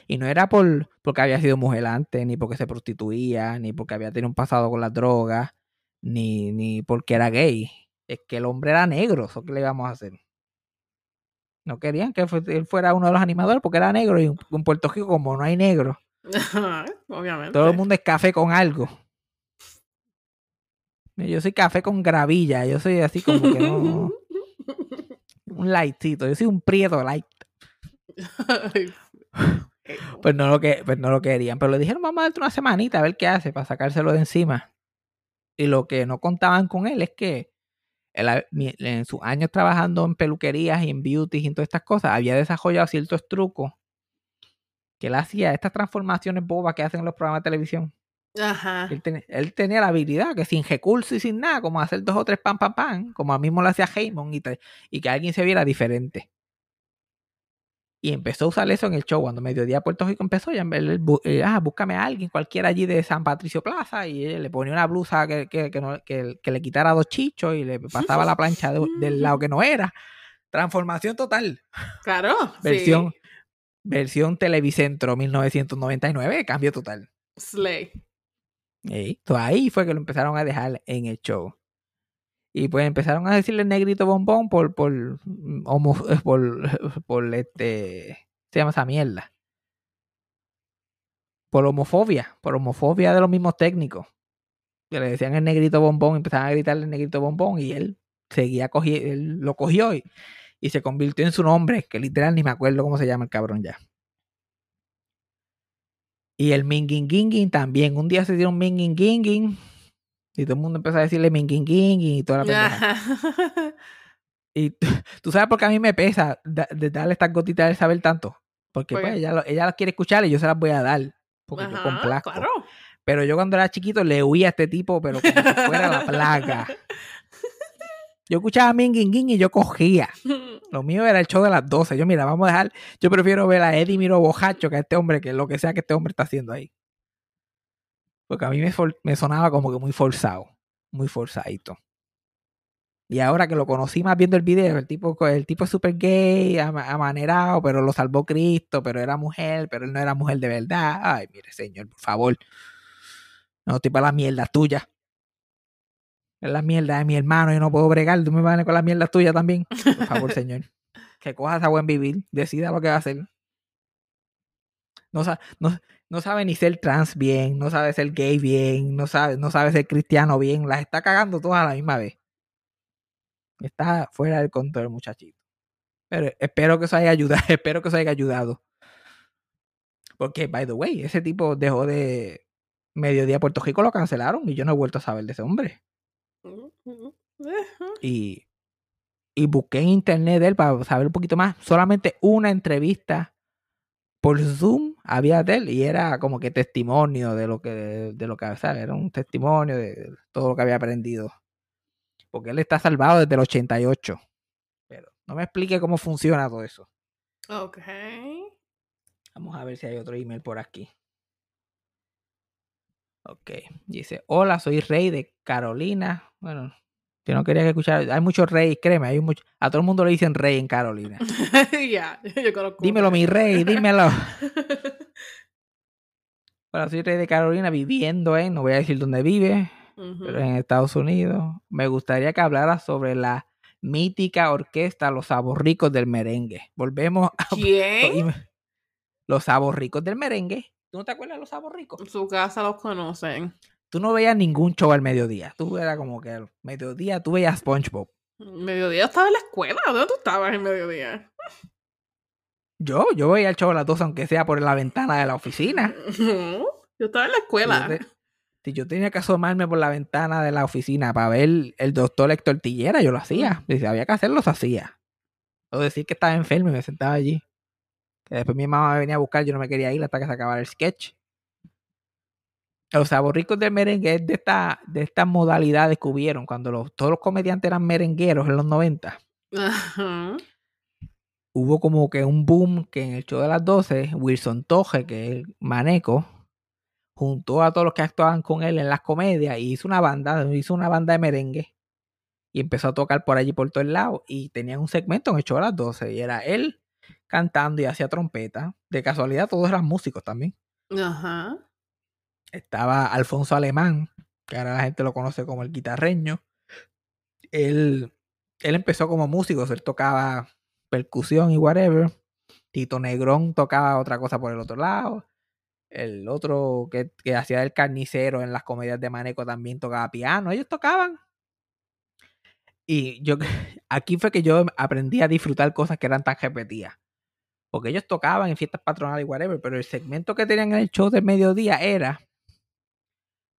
Y no era por porque había sido mujer antes, ni porque se prostituía, ni porque había tenido un pasado con las drogas, ni, ni porque era gay. Es que el hombre era negro, eso que le íbamos a hacer. No querían que él fuera uno de los animadores porque era negro y en Puerto Rico como no hay negro, Obviamente. todo el mundo es café con algo. Yo soy café con gravilla, yo soy así como que no, un lightcito, yo soy un prieto light. Pues no lo que, pues no lo querían, pero le dijeron, vamos a darte una semanita a ver qué hace para sacárselo de encima. Y lo que no contaban con él es que en sus años trabajando en peluquerías y en beauty y en todas estas cosas, había desarrollado ciertos trucos que él hacía, estas transformaciones bobas que hacen en los programas de televisión. Ajá. Él, ten- él tenía la habilidad que sin recursos y sin nada, como hacer dos o tres pam pam pam, como a mismo lo hacía Heyman y que alguien se viera diferente. Y empezó a usar eso en el show. Cuando Mediodía Puerto Rico empezó, ya eh, ah, búscame a alguien, cualquiera allí de San Patricio Plaza, y le ponía una blusa que, que, que no- que- le quitara dos chichos y le pasaba la plancha de- del lado que no era. Transformación total. Claro. sí. Versión, versión Televicentro 1999, cambio total. Slay. So ahí fue que lo empezaron a dejar en el show. Y pues empezaron a decirle negrito bombón por, por, mm, homo- por, por este, se llama esa mierda. Por homofobia, por homofobia de los mismos técnicos. Que le decían el negrito bombón, empezaban a gritarle el negrito bombón y él seguía lo cogió y, y se convirtió en su nombre, que literal ni me acuerdo cómo se llama el cabrón ya. Y el Minguinguingin también. Un día se dio un Minguinguingin y todo el mundo empezó a decirle Minguinguingin y toda la pendeja. Y tú, sabes por qué a mí me pesa de darle estas gotitas de saber tanto. Porque ¿Por pues ella, lo- ella las quiere escuchar y yo se las voy a dar. Porque yo complazco. Claro. Pero yo cuando era chiquito le huía a este tipo, pero como si fuera la plaga. Yo escuchaba Minguinguin y yo cogía. Lo mío era el show de las 12. Yo, mira, vamos a dejar. Yo prefiero ver a Eddie Miro Bojacho que a este hombre, que lo que sea que este hombre está haciendo ahí. Porque a mí me, for- me sonaba como que muy forzado. Muy forzadito. Y ahora que lo conocí más viendo el video, el tipo, el tipo es súper gay, ama- amanerado, pero lo salvó Cristo, pero era mujer, pero él no era mujer de verdad. Ay, mire, señor, por favor. No estoy para la mierda tuya. Es la mierda de mi hermano, yo no puedo bregar, tú me vas a con la mierda tuya también. Por favor, señor. Que cojas a buen vivir, decida lo que va a hacer. No, no, no sabe ni ser trans bien, no sabe ser gay bien, no sabe, no sabe ser cristiano bien, las está cagando todas a la misma vez. Está fuera del control, muchachito. Pero espero que eso haya ayudado, espero que eso haya ayudado. Porque, by the way, ese tipo dejó de Mediodía Puerto Rico, lo cancelaron y yo no he vuelto a saber de ese hombre. y, y busqué en internet de él para saber un poquito más. Solamente una entrevista por Zoom había de él y era como que testimonio de lo que, de lo que, ¿sabes? Era un testimonio de todo lo que había aprendido. Porque él está salvado desde el 88. Pero no me explique cómo funciona todo eso. Ok. Vamos a ver si hay otro email por aquí. Ok. Dice, hola, soy Rey de Carolina. Bueno, yo no quería que escuchara. Hay muchos reyes, créeme. Hay mucho, a todo el mundo le dicen rey en Carolina. ya, yo conozco. Dímelo, mi rey, dímelo. Bueno, soy Rey de Carolina viviendo en, no voy a decir dónde vive, pero en Estados Unidos. Me gustaría que hablara sobre la mítica orquesta Los Saborricos del Merengue. Volvemos a ¿Quién? Los Saborricos del Merengue. ¿Tú no te acuerdas de los Saborricos? En su casa los conocen. Tú no veías ningún show al mediodía. Tú era como que al mediodía tú veías SpongeBob. Mediodía estaba en la escuela. ¿Dónde tú estabas en mediodía? Yo, yo veía el show a las 12, aunque sea por la ventana de la oficina. No, yo estaba en la escuela. yo, te- si yo tenía que asomarme por la ventana de la oficina para ver el doctor Héctor Tillera, yo lo hacía. Y si había que hacerlo, se hacía. O decir que estaba enfermo y me sentaba allí. Que después mi mamá me venía a buscar, yo no me quería ir hasta que se acabara el sketch. Los saborricos del merengue es de esta, de estas modalidades que hubieron cuando los, todos los comediantes eran merengueros en los 90. Ajá. hubo como que un boom que en el show de las 12, Wilson Toje, que es el maneco, juntó a todos los que actuaban con él en las comedias y hizo una banda, hizo una banda de merengue. y empezó a tocar por allí por todo el lado y tenían un segmento en el show a las 12 y era él cantando y hacía trompeta. De casualidad todos eran músicos también. Ajá. Estaba Alfonso Alemán, que ahora la gente lo conoce como el guitarreño. Él, él empezó como músico, él tocaba percusión y whatever. Tito Negrón tocaba otra cosa por el otro lado. El otro que, que hacía el carnicero en las comedias de Maneco también tocaba piano. Ellos tocaban. Y yo aquí fue que yo aprendí a disfrutar cosas que eran tan repetidas. Porque ellos tocaban en fiestas patronales y whatever, pero el segmento que tenían en el show del mediodía era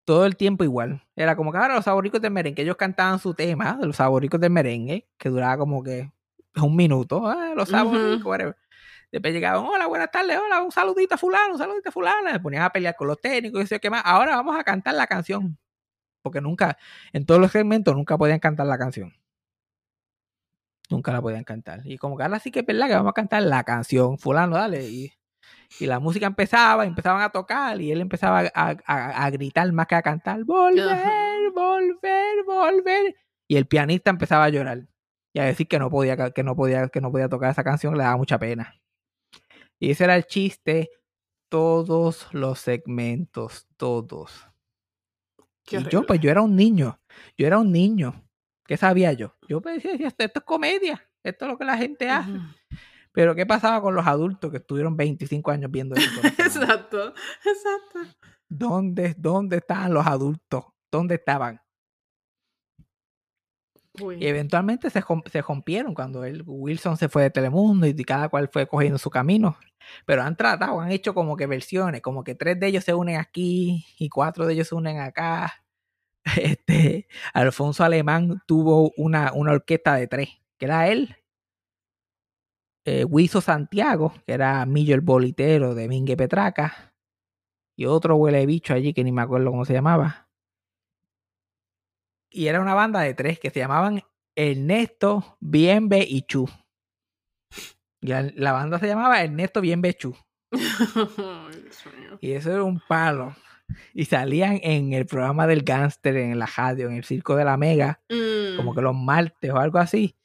todo el tiempo igual. Era como que ahora los saboricos del merengue, ellos cantaban su tema de los saboricos del merengue, que duraba como que un minuto, ah, los saboricos, whatever. Después llegaban, hola, buenas tardes, hola, un saludito a fulano, un saludito a fulana. Se ponían a pelear con los técnicos y sé qué más. Ahora vamos a cantar la canción. Porque nunca, en todos los segmentos, nunca podían cantar la canción. Nunca la podían cantar. Y como que ahora sí que es verdad que vamos a cantar la canción, fulano, dale. Y, y la música empezaba, y empezaban a tocar, y él empezaba a, a- a gritar más que a cantar, volver, volver, volver. Y el pianista empezaba a llorar. Y a decir que no podía, que no podía, que no podía tocar esa canción, le daba mucha pena. Y ese era el chiste. Todos los segmentos, todos. Qué y yo, pues yo era un niño. Yo era un niño. ¿Qué sabía yo? Yo pues, decía, esto, esto es comedia. Esto es lo que la gente hace. Pero ¿qué pasaba con los adultos que estuvieron 25 años viendo eso? Exacto, exacto. ¿Dónde, ¿Dónde estaban los adultos? ¿Dónde estaban? Uy. Y eventualmente se, se rompieron cuando el Wilson se fue de Telemundo y cada cual fue cogiendo su camino. Pero han tratado, han hecho como que versiones, como que tres de ellos se unen aquí y cuatro de ellos se unen acá. Este, Alfonso Alemán tuvo una, una orquesta de tres, que era él, eh, Huizo Santiago, que era Millo el Bolitero de Mingue Petraca, y otro huele bicho allí que ni me acuerdo cómo se llamaba. Y era una banda de tres que se llamaban Ernesto, Bienve y Chu. Y la, la banda se llamaba Ernesto, Bienve, Chu. Y eso era un palo. Y salían en el programa del gángster, en la radio, en el circo de la Mega, como Mm. que los martes o algo así.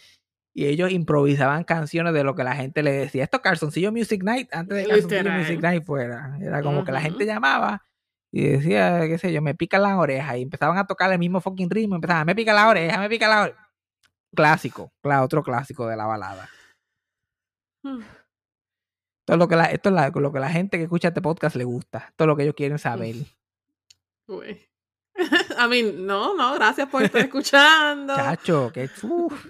Y ellos improvisaban canciones de lo que la gente le decía. Esto Calzoncillo Music Night, antes de Calzoncillo Literal. Music Night fuera. Era como que la gente llamaba y decía, qué sé yo, me pican las orejas. Y empezaban a tocar el mismo fucking ritmo. Empezaban, me pica la oreja, me pica la oreja. Clásico, claro, otro clásico de la balada. Esto es lo que la, esto es la- lo que la gente que escucha este podcast le gusta. Esto es lo que ellos quieren saber. Uy. A mí, no, no, gracias por estar escuchando. Chacho, que uf.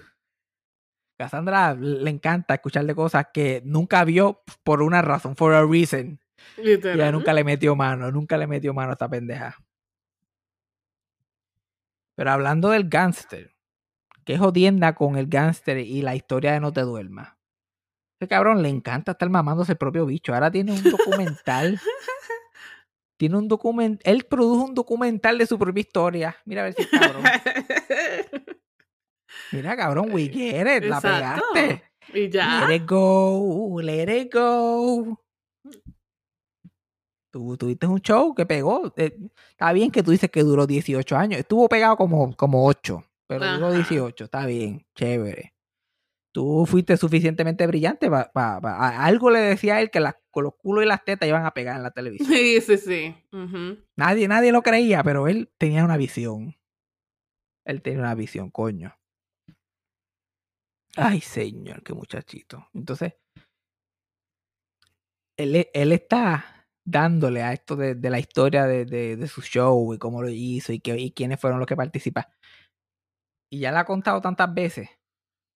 Cassandra le encanta escuchar de cosas que nunca vio por una razón, for a reason. Y Literal. ella nunca le metió mano, nunca le metió mano a esta pendeja. Pero hablando del gángster, qué jodienda con el gángster y la historia de No te duermas. Ese cabrón le encanta estar mamándose el propio bicho. Ahora tiene un documental. tiene un documental. Él produjo un documental de su propia historia. Mira a ver si es cabrón. Mira, cabrón, we get it, la Exacto. pegaste. y ya. Let it go, let it go. Tú tuviste un show que pegó. eh, está bien que tú dices que duró 18 años. Estuvo pegado como, como 8, pero duró Ajá. 18. Está bien, chévere. Tú fuiste suficientemente brillante para... algo le decía a él que las- con los culos y las tetas iban a pegar en la televisión. Sí, sí, sí. Nadie, nadie lo creía, pero él tenía una visión. Él tenía una visión, coño. Ay, señor, qué muchachito. Entonces, él, e- él está dándole a esto de, de la historia de, de- su show y cómo lo hizo y, que, y quiénes fueron los que participan. Y ya le ha contado tantas veces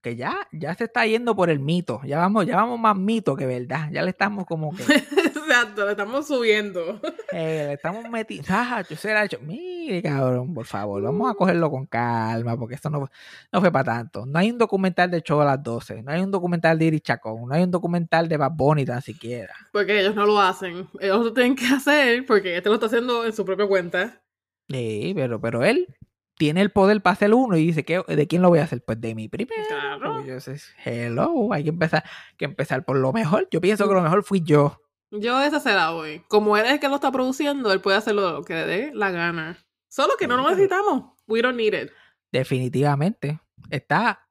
que ya, ya se está yendo por el mito. Ya vamos, ya vamos más mito que verdad. Ya le estamos como que... Exacto, le estamos subiendo. Eh, le estamos metiendo. Ah, yo se la he hecho. Mire, cabrón, por favor, vamos a cogerlo con calma, porque esto no, no fue para tanto. No hay un documental de show a las 12, no hay un documental de Iri Chacón, no hay un documental de Bad Bunny tan siquiera. Porque ellos no lo hacen. Ellos lo tienen que hacer porque este lo está haciendo en su propia cuenta. Sí, pero, pero él tiene el poder para hacer uno y dice, ¿qué, ¿de quién lo voy a hacer? Pues de mi primero. Claro. yo sé, hello, hay que empezar, que empezar por lo mejor. Yo pienso que lo mejor fui yo. Yo esa se la doy. Como él es el que lo está produciendo, él puede hacer lo que le dé la gana. Solo que no lo necesitamos. We don't need it. definitivamente está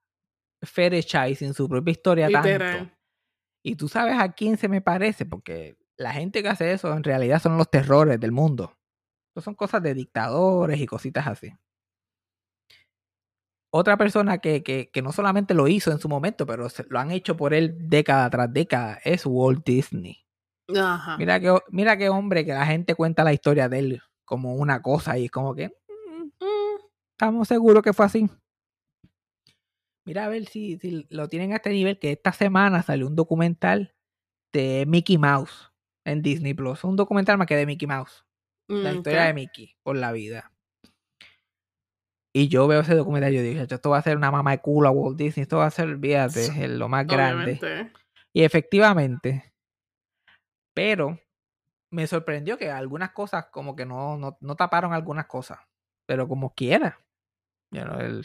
fetishizing su propia historia tanto. Y tú sabes a quién se me parece, porque la gente que hace eso en realidad son los terrores del mundo. Estos son cosas de dictadores y cositas así. Otra persona que, que, que no solamente lo hizo en su momento, pero se- lo han hecho por él década tras década, es Walt Disney. Ajá. Mira que, mira qué hombre que la gente cuenta la historia de él como una cosa y es como que mm, Mm, estamos seguros que fue así. Mira a ver si, si lo tienen a este nivel que esta semana salió un documental de Mickey Mouse en Disney Plus. Un documental más que de Mickey Mouse. La mm, historia de Mickey por la vida. Y yo veo ese documental y yo digo, esto va a ser una mamá de culo a Walt Disney, esto va a ser, olvídate, es lo más grande. Obviamente. Y efectivamente, pero me sorprendió que algunas cosas como que no, no, no taparon algunas cosas, pero como quiera. You know, el,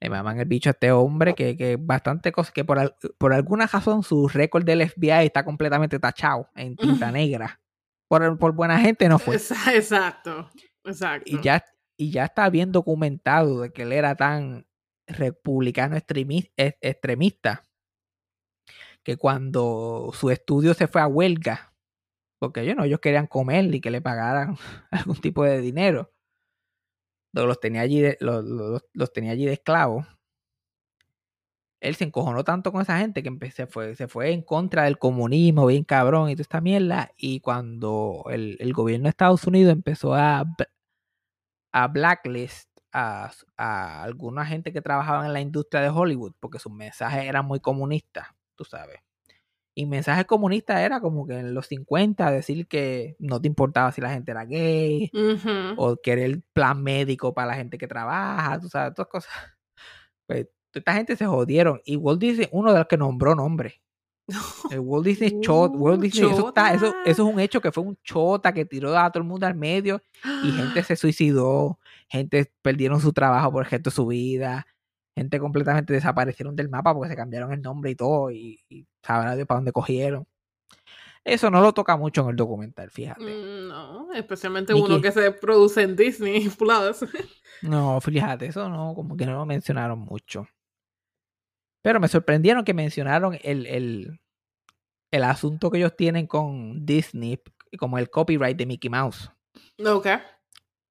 le maman el bicho a este hombre que, que bastante cosas, que por, al- por alguna razón su récord del FBI está completamente tachado en tinta negra. Por, por buena gente no fue. Exacto. Exacto. Y ya, y ya está bien documentado de que él era tan republicano e- extremista que cuando su estudio se fue a huelga, porque yo no, ellos querían comer y que le pagaran algún tipo de dinero. Lo- Los tenía allí de, los, tenía allí esclavos. Él se encojonó tanto con esa gente que se fue, en contra del comunismo, bien cabrón y toda esta mierda. Y cuando el, gobierno de Estados Unidos empezó a, a blacklist a, a alguna gente que trabajaban en la industria de Hollywood, porque sus mensajes eran muy comunistas, tú sabes. Y mensajes comunistas era como que en los 50 decir que no te importaba si la gente era gay, Ujú. o querer plan médico para la gente que trabaja, tú sabes, todas cosas. Pues toda esta gente se jodieron. Y Walt Disney, uno de los que nombró nombre. El Walt Disney Chot, Walt Uh, Disney, eso, está, eso, eso es un hecho que fue un chota que tiró a todo el mundo al medio y gente se suicidó, gente perdieron su trabajo por el resto de su vida, gente completamente desaparecieron del mapa porque se cambiaron el nombre y todo y, y sabrá Dios para dónde cogieron. Eso no lo toca mucho en el documental, fíjate. Mm, No, especialmente Mickey. uno que se produce en Disney Plus. No, fíjate, eso no, como que no lo mencionaron mucho. Pero me sorprendieron que mencionaron el, el, el asunto que ellos tienen con Disney, como el copyright de Mickey Mouse, ok.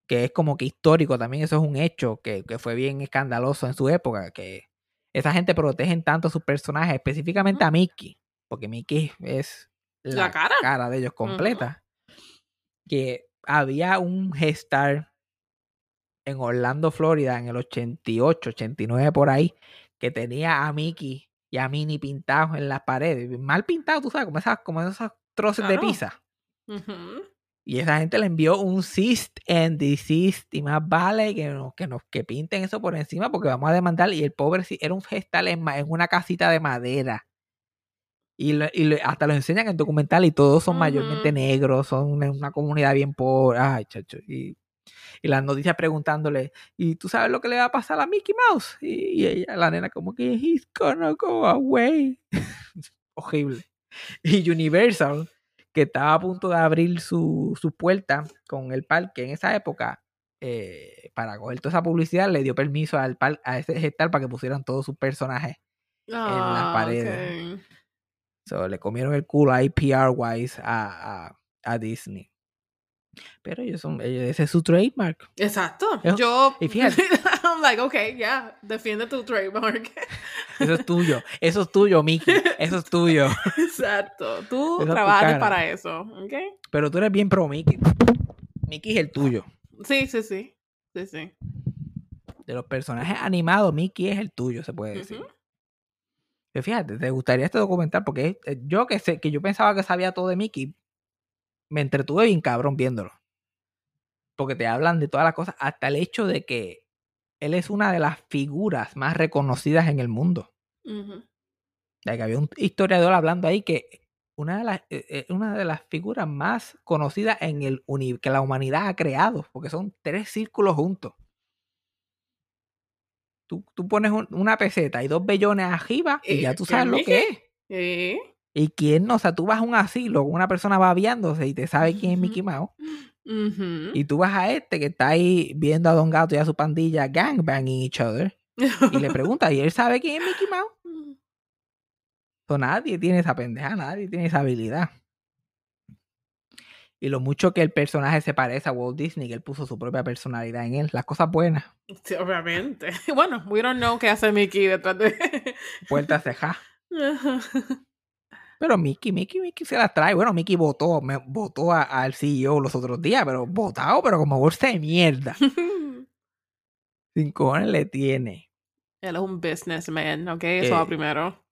Que es como que histórico también, eso es un hecho que, que fue bien escandaloso en su época, que esa gente protegen tanto a sus personajes, específicamente a Mickey, porque Mickey es La cara. de ellos completa, que había un gestar en Orlando, Florida, en el 88, 89 por ahí, que tenía a Mickey y a Minnie pintados en las paredes, mal pintados, tú sabes, como esas, como esos troces de pizza. Ujú. Y esa gente le envió un ceased and desist y más vale que nos, que nos que pinten eso por encima porque vamos a demandar. Y el pobre era un gestal en, en una casita de madera. Y, lo- y lo- hasta lo enseñan en el documental y todos son mayormente negros, son una, una comunidad bien pobre. Ay, chacho. Y, y las noticias preguntándole, ¿y tú sabes lo que le va a pasar a Mickey Mouse? Y, y ella, la nena, como que, he's gonna go away. Horrible. Y Universal, que estaba a punto de abrir su, su puerta con el parque en esa época, eh, para coger toda esa publicidad, le dio permiso al par- a ese gestal para que pusieran todos sus personajes. las Ah, paredes. ok. So, le comieron el culo ahí PR-wise a, a, a Disney. Pero ellos son, ellos- ese es su trademark. Exacto. Yo. y fíjate- I'm like, okay, yeah, defiende tu trademark. Eso es tuyo. Eso es tuyo, Mickey. Eso es tuyo. Exacto. Tú Esa es tu trabajas para eso, ¿ok? Pero tú eres bien pro Mickey. Mickey es el tuyo. Sí, sí, sí. Sí, sí. De los personajes animados, Mickey es el tuyo, se puede decir. Ujú. Que fíjate, te gustaría este documental porque eh, yo que sé que yo pensaba que sabía todo de Mickey, me entretuve bien cabrón viéndolo. Porque te hablan de todas las cosas, hasta el hecho de que él es una de las figuras más reconocidas en el mundo. Ya que había un historiador hablando ahí que una de las, eh, eh, una de las figuras más conocidas en el uni- que la humanidad ha creado, porque son tres círculos juntos. Tú, tú pones un- una peseta y dos bellones arriba y Eh, ya tú ¿qué sabes lo que es. Eh, ¿Y quién no? O sea, tú vas a un asilo, una persona babeándose y te sabe quién es Mickey Mouse. Y tú vas a este que está ahí viendo a Don Gato y a su pandilla gangbanging each other y le preguntas, ¿y él sabe quién es Mickey Mouse? So, nadie tiene esa pendeja, nadie tiene esa habilidad. Y lo mucho que el personaje se parece a Walt Disney, que él puso su propia personalidad en él, las cosas buenas, Sí, obviamente. Bueno, we don't know qué hace Mickey detrás de. puertas cejas. Pero Mickey, Mickey, Mickey se las trae. Bueno, Mickey votó, me, votó a- al CEO los otros días, pero votado, pero como bolsa de mierda. Sin cojones le tiene. Él es un businessman, ¿ok? Eso Eh, va primero.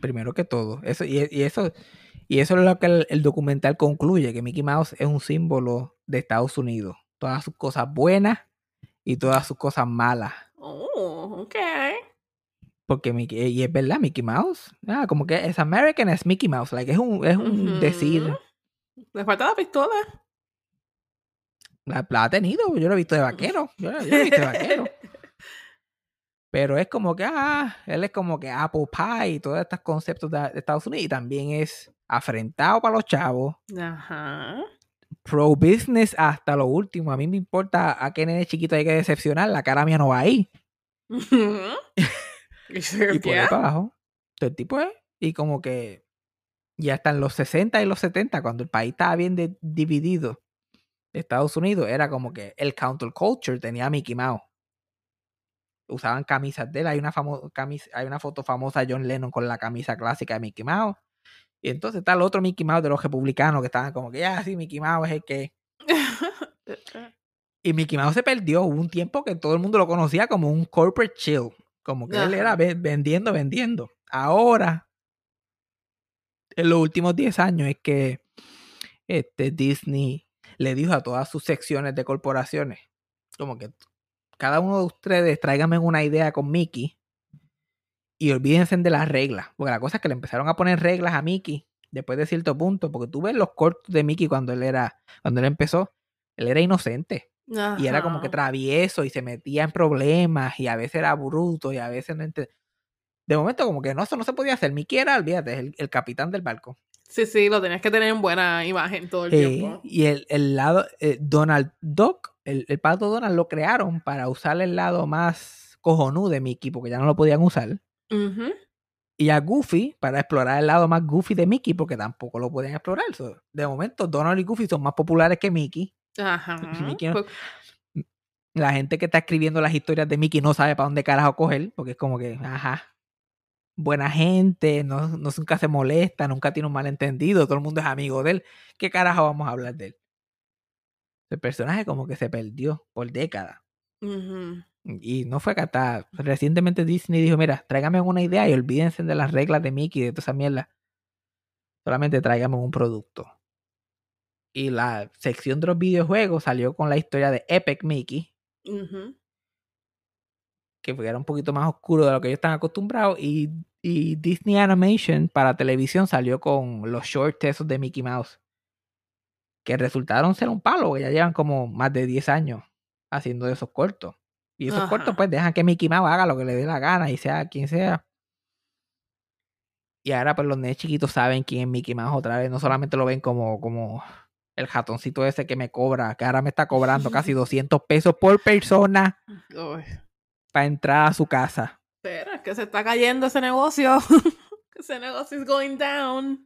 Primero que todo. Eso, y, y eso, y eso es lo que el, el documental concluye, que Mickey Mouse es un símbolo de Estados Unidos. Todas sus cosas buenas y todas sus cosas malas. Oh, ok. Porque Mickey, y es verdad, Mickey Mouse. Ah, como que es American es Mickey Mouse. Like, es un, es un decir. Le falta la pistola. La, la ha tenido, yo lo he visto de vaquero. Yo, yo lo he visto de vaquero. Pero es como que, ah, él es como que Apple Pie y todos estos conceptos de, de Estados Unidos. Y también es afrentado para los chavos, Ajá. pro business hasta lo último. A mí me importa a qué nene chiquito hay que decepcionar, la cara mía no va ahí. y se Y por ahí para abajo. Todo el tipo es. Y como que ya hasta en los 60 y los 70, cuando el país estaba bien de- dividido, Estados Unidos era como que el counterculture tenía a Mickey Mouse. Usaban camisas de él. Hay una, famo- camis- hay una foto famosa de John Lennon con la camisa clásica de Mickey Mouse. Y entonces está el otro Mickey Mouse de los republicanos que estaban como que, ya, sí, Mickey Mouse es el que. Y Mickey Mouse se perdió. Hubo un tiempo que todo el mundo lo conocía como un corporate chill. Como que él era vendiendo, vendiendo. Ahora, en los últimos 10 años, es que este, Disney le dijo a todas sus secciones de corporaciones, como que cada uno de ustedes tráigame una idea con Mickey y olvídense de las reglas. Porque la cosa es que le empezaron a poner reglas a Mickey después de cierto punto. Porque tú ves los cortos de Mickey cuando él era, cuando él empezó, él era inocente. Y era como que Ajá. travieso y se metía en problemas y a veces era bruto y a veces no ente- De momento como que no, eso no se podía hacer. Mickey era, olvídate, es el, el capitán del barco. Sí, sí, lo tenías que tener en buena imagen todo el Eh, tiempo. y el, el lado, eh, Donald Duck, el, el pato Donald lo crearon para usar el lado más cojonú de Mickey porque ya no lo podían usar. Ujú. Y a Goofy para explorar el lado más Goofy de Mickey porque tampoco lo podían explorar. So, de momento Donald y Goofy son más populares que Mickey. Ajá. Mickey no- Pues, la gente que está escribiendo las historias de Mickey no sabe para dónde carajo coger, porque es como que, ajá, buena gente, no, no nunca se molesta, nunca tiene un malentendido, todo el mundo es amigo de él. ¿Qué carajo vamos a hablar de él? El personaje como que se perdió por décadas. Y no fue que hasta recientemente Disney dijo, mira, tráigame una idea y olvídense de las reglas de Mickey de toda esa mierda. Solamente tráigame un producto. Y la sección de los videojuegos salió con la historia de Epic Mickey, Ujú. que era un poquito más oscuro de lo que ellos están acostumbrados. Y, y Disney Animation para televisión salió con los shorts esos de Mickey Mouse. Que resultaron ser un palo, que ya llevan como más de 10 años haciendo esos cortos. Y esos cortos pues dejan que Mickey Mouse haga lo que le dé la gana y sea quien sea. Y ahora pues los nenes chiquitos saben quién es Mickey Mouse otra vez. No solamente lo ven como, como el ratoncito ese que me cobra, que ahora me está cobrando casi 200 pesos por persona Uy. para entrar a su casa. Espera, es que se está cayendo ese negocio. ese negocio is going down.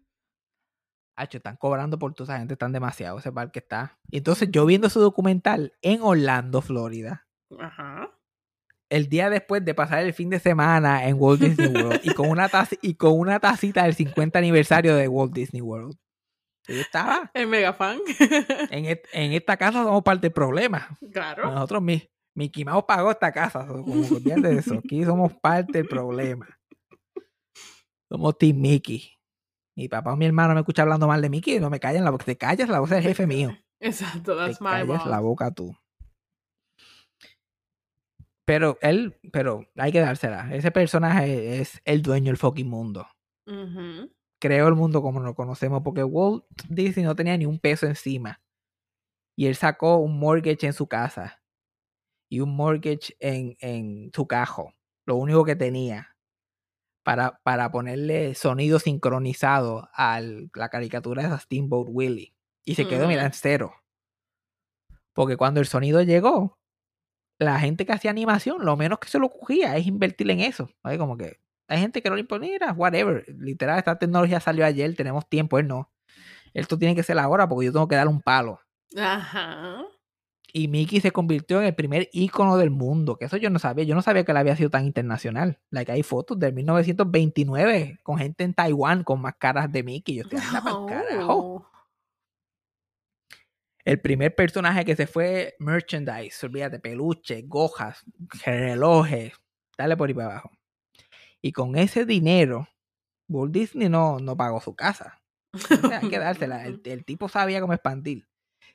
Hacho, están cobrando por toda esa gente, están demasiado ese parque está. Y entonces yo viendo su documental en Orlando, Florida, Ajá. el día después de pasar el fin de semana en Walt Disney World y con una y con una tacita del 50 aniversario de Walt Disney World. Yo estaba El mega fan. en, et- en esta casa somos parte del problema. claro. Nosotros mi, Mickey Mouse pagó esta casa. Como de eso. Aquí somos parte del problema. Somos Team Mickey. Mi papá o mi hermano me escucha hablando mal de Mickey. No me callan la boca. Te callas la voz del jefe mío. Exacto, Te that's my callas boss. la boca tú. Pero él, pero hay que dársela. Ese personaje es el dueño del fucking mundo. Ujú. Creó el mundo como lo conocemos porque Walt Disney no tenía ni un peso encima. Y él sacó un mortgage en su casa y un mortgage en, en su cajo. Lo único que tenía para, para ponerle sonido sincronizado a la caricatura de Steamboat Willie. Y se quedó, mira, Ujú. en cero. Porque cuando el sonido llegó, la gente que hacía animación, lo menos que se lo cogía es invertir en eso. ¿vale? Como que hay gente que no le impone, mira, whatever. Literal, esta tecnología salió ayer, tenemos tiempo, él no. Esto tiene que ser ahora porque yo tengo que darle un palo. Ajá. Y Mickey se convirtió en el primer ícono del mundo, que eso yo no sabía, yo no sabía que él había sido tan internacional. Like, hay fotos del 1929 con gente en Taiwán con más caras de Mickey. Yo estoy pa'l carajo. Oh. El primer personaje que se fue merchandise, olvídate, peluches, gojas, relojes, dale por ahí para abajo. Y con ese dinero, Walt Disney no, no pagó su casa. O sea, hay que dársela. El, el tipo sabía cómo expandir.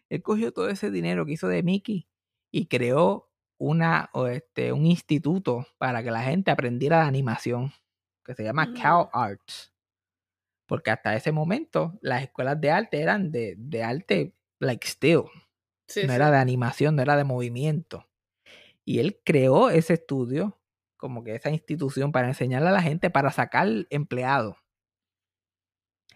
Él cogió todo ese dinero que hizo de Mickey y creó una, o este, un instituto para que la gente aprendiera de animación, que se llama Cal Mm. Arts. Porque hasta ese momento las escuelas de arte eran de, de arte like still, Sí, no sí. era de animación, no era de movimiento. Y él creó ese estudio, como que esa institución para enseñarle a la gente para sacar empleados.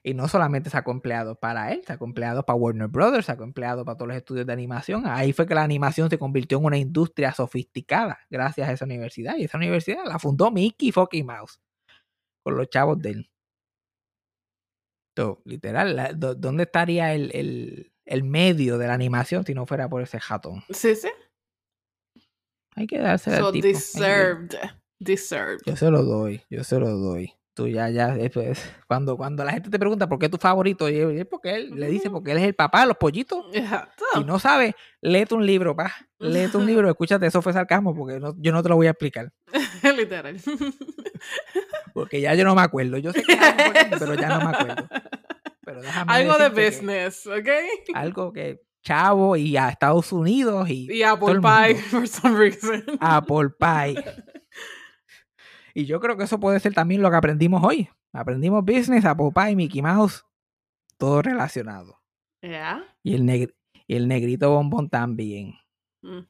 Y no solamente sacó empleados para él, sacó empleados para Warner Brothers, sacó empleados para todos los estudios de animación. Ahí fue que la animación se convirtió en una industria sofisticada gracias a esa universidad. Y esa universidad la fundó Mickey fucking Mouse con los chavos de él. Literal, ¿dónde estaría el, el- el medio de la animación si no fuera por ese jatón? Sí, sí. Hay que dársela So al tipo. que- deserved. Deserved. Yo se lo doy, yo se lo doy. Tú ya, ya, después, cuando, cuando la gente te pregunta por qué es tu favorito, y es porque él le dice porque él es el papá de los pollitos. Exacto. Si no sabes, léete un libro, pa. Léete un libro, escúchate, eso fue sarcasmo, porque no- yo no te lo voy a explicar. Literal. Porque ya yo no me acuerdo. Yo sé que importante, pero ya no me acuerdo. Pero déjame Algo de decirte que business, ¿ok? Algo que chavo y a Estados Unidos y, Apple el Pie, for some reason. Apple Pie. Y yo creo que eso puede ser también lo que aprendimos hoy. Aprendimos business, Apple Pie, Mickey Mouse, todo relacionado. Yeah. Y el, negr- y el negrito bombón también. Mm.